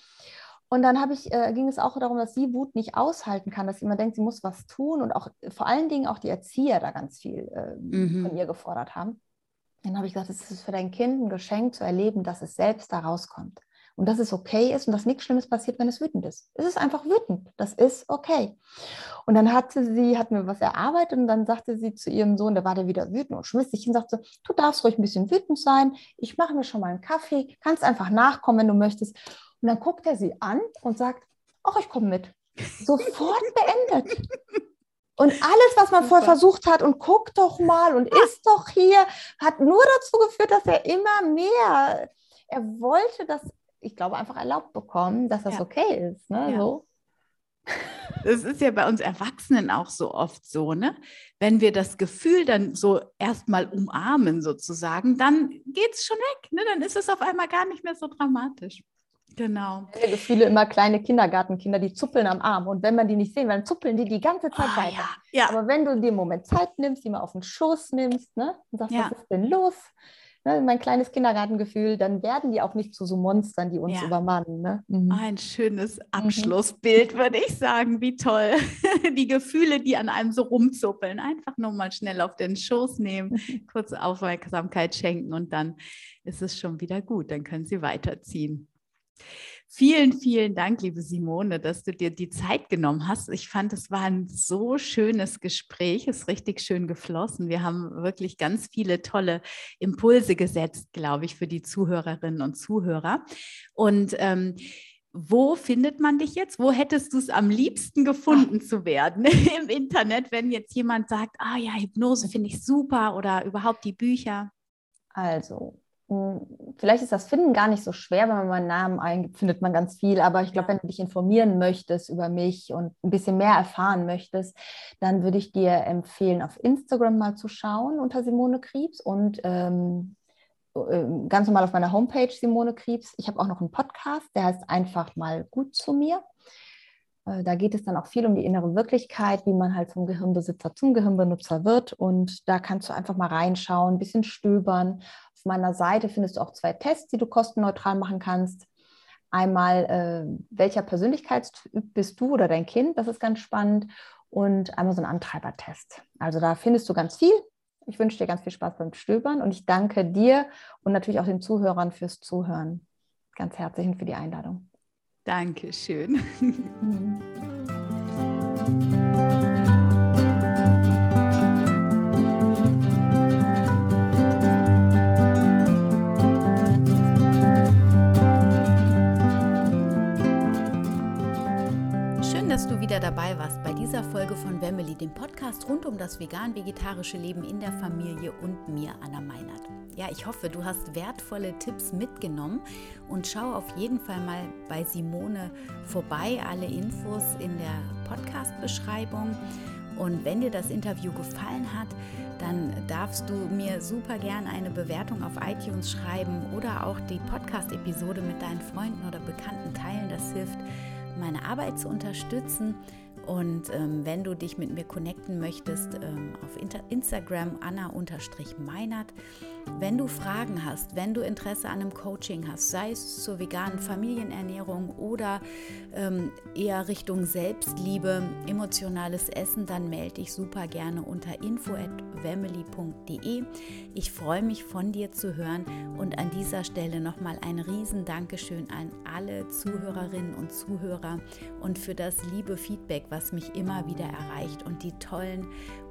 Und dann habe ich, äh, ging es auch darum, dass sie Wut nicht aushalten kann, dass sie immer denkt, sie muss was tun und auch vor allen Dingen auch die Erzieher da ganz viel äh, Mhm. von ihr gefordert haben. Dann habe ich gesagt, es ist für dein Kind ein Geschenk zu erleben, dass es selbst da rauskommt. Und dass es okay ist und dass nichts Schlimmes passiert, wenn es wütend ist. Es ist einfach wütend. Das ist okay. Und dann hatte sie, hat mir was erarbeitet und dann sagte sie zu ihrem Sohn, der war da wieder wütend und schmiss sich hin und sagte, du darfst ruhig ein bisschen wütend sein. Ich mache mir schon mal einen Kaffee. Kannst einfach nachkommen, wenn du möchtest. Und dann guckt er sie an und sagt, ach, ich komme mit. Sofort beendet. Und alles, was man vorher versucht hat und guck doch mal und ist doch hier, hat nur dazu geführt, dass er immer mehr, er wollte das, ich glaube, einfach erlaubt bekommen, dass das Ja. okay ist. Ne? Ja. So. Das ist ja bei uns Erwachsenen auch so oft so, ne? Wenn wir das Gefühl dann so erstmal umarmen sozusagen, dann geht es schon weg, ne? Dann ist es auf einmal gar nicht mehr so dramatisch. Genau. Meine Gefühle immer kleine Kindergartenkinder, die zuppeln am Arm. Und wenn man die nicht sehen, dann zuppeln die die ganze Zeit Ah, weiter. ja, ja. Aber wenn du dir einen Moment Zeit nimmst, die mal auf den Schoß nimmst ne, und sagst, Ja. was ist denn los? Ne, mein kleines Kindergartengefühl, dann werden die auch nicht zu so Monstern, die uns übermannen. Ne? Mhm. Ein schönes Abschlussbild, würde ich sagen. Wie toll. Die Gefühle, die an einem so rumzuppeln. Einfach nur mal schnell auf den Schoß nehmen, kurz Aufmerksamkeit schenken und dann ist es schon wieder gut. Dann können Sie weiterziehen. Vielen, vielen Dank, liebe Simone, dass du dir die Zeit genommen hast. Ich fand, es war ein so schönes Gespräch, es ist richtig schön geflossen. Wir haben wirklich ganz viele tolle Impulse gesetzt, glaube ich, für die Zuhörerinnen und Zuhörer. Und ähm, wo findet man dich jetzt? Wo hättest du es am liebsten gefunden zu werden im Internet, wenn jetzt jemand sagt, ah ja, Hypnose finde ich super oder überhaupt die Bücher? Also, vielleicht ist das Finden gar nicht so schwer, wenn man meinen Namen eingibt, findet man ganz viel. Aber ich glaube, wenn du dich informieren möchtest über mich und ein bisschen mehr erfahren möchtest, dann würde ich dir empfehlen, auf Instagram mal zu schauen unter Simone Kriebs und ähm, äh, ganz normal auf meiner Homepage Simone Kriebs. Ich habe auch noch einen Podcast, der heißt einfach mal gut zu mir. Äh, da geht es dann auch viel um die innere Wirklichkeit, wie man halt vom Gehirnbesitzer zum Gehirnbenutzer wird. Und da kannst du einfach mal reinschauen, ein bisschen stöbern. Auf meiner Seite findest du auch zwei Tests, die du kostenneutral machen kannst. Einmal, äh, welcher Persönlichkeitstyp bist du oder dein Kind? Das ist ganz spannend. Und einmal so ein Antreibertest. Also da findest du ganz viel. Ich wünsche dir ganz viel Spaß beim Stöbern und ich danke dir und natürlich auch den Zuhörern fürs Zuhören. Ganz herzlichen für die Einladung. Dankeschön. Mhm. Podcast rund um das vegan-vegetarische Leben in der Familie und mir, Anna Meinert. Ja, ich hoffe, du hast wertvolle Tipps mitgenommen und schau auf jeden Fall mal bei Simone vorbei. Alle Infos in der Podcast-Beschreibung. Und wenn dir das Interview gefallen hat, dann darfst du mir super gern eine Bewertung auf iTunes schreiben oder auch die Podcast-Episode mit deinen Freunden oder Bekannten teilen. Das hilft meine Arbeit zu unterstützen. Und ähm, wenn du dich mit mir connecten möchtest, ähm, auf Inter Instagram Anna-Meinert. Wenn du Fragen hast, wenn du Interesse an einem Coaching hast, sei es zur veganen Familienernährung oder ähm, eher Richtung Selbstliebe, emotionales Essen, dann melde dich super gerne unter info.wemily.de. Ich freue mich von dir zu hören und an dieser Stelle nochmal ein riesen Dankeschön an alle Zuhörerinnen und Zuhörer und für das liebe Feedback, was was mich immer wieder erreicht und die tollen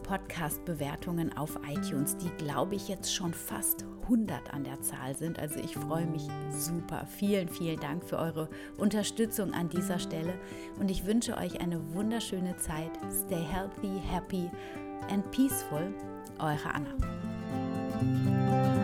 Podcast-Bewertungen auf iTunes, die glaube ich jetzt schon fast 100 an der Zahl sind. Also ich freue mich super. Vielen, vielen Dank für eure Unterstützung an dieser Stelle und ich wünsche euch eine wunderschöne Zeit. Stay healthy, happy and peaceful. Eure Anna.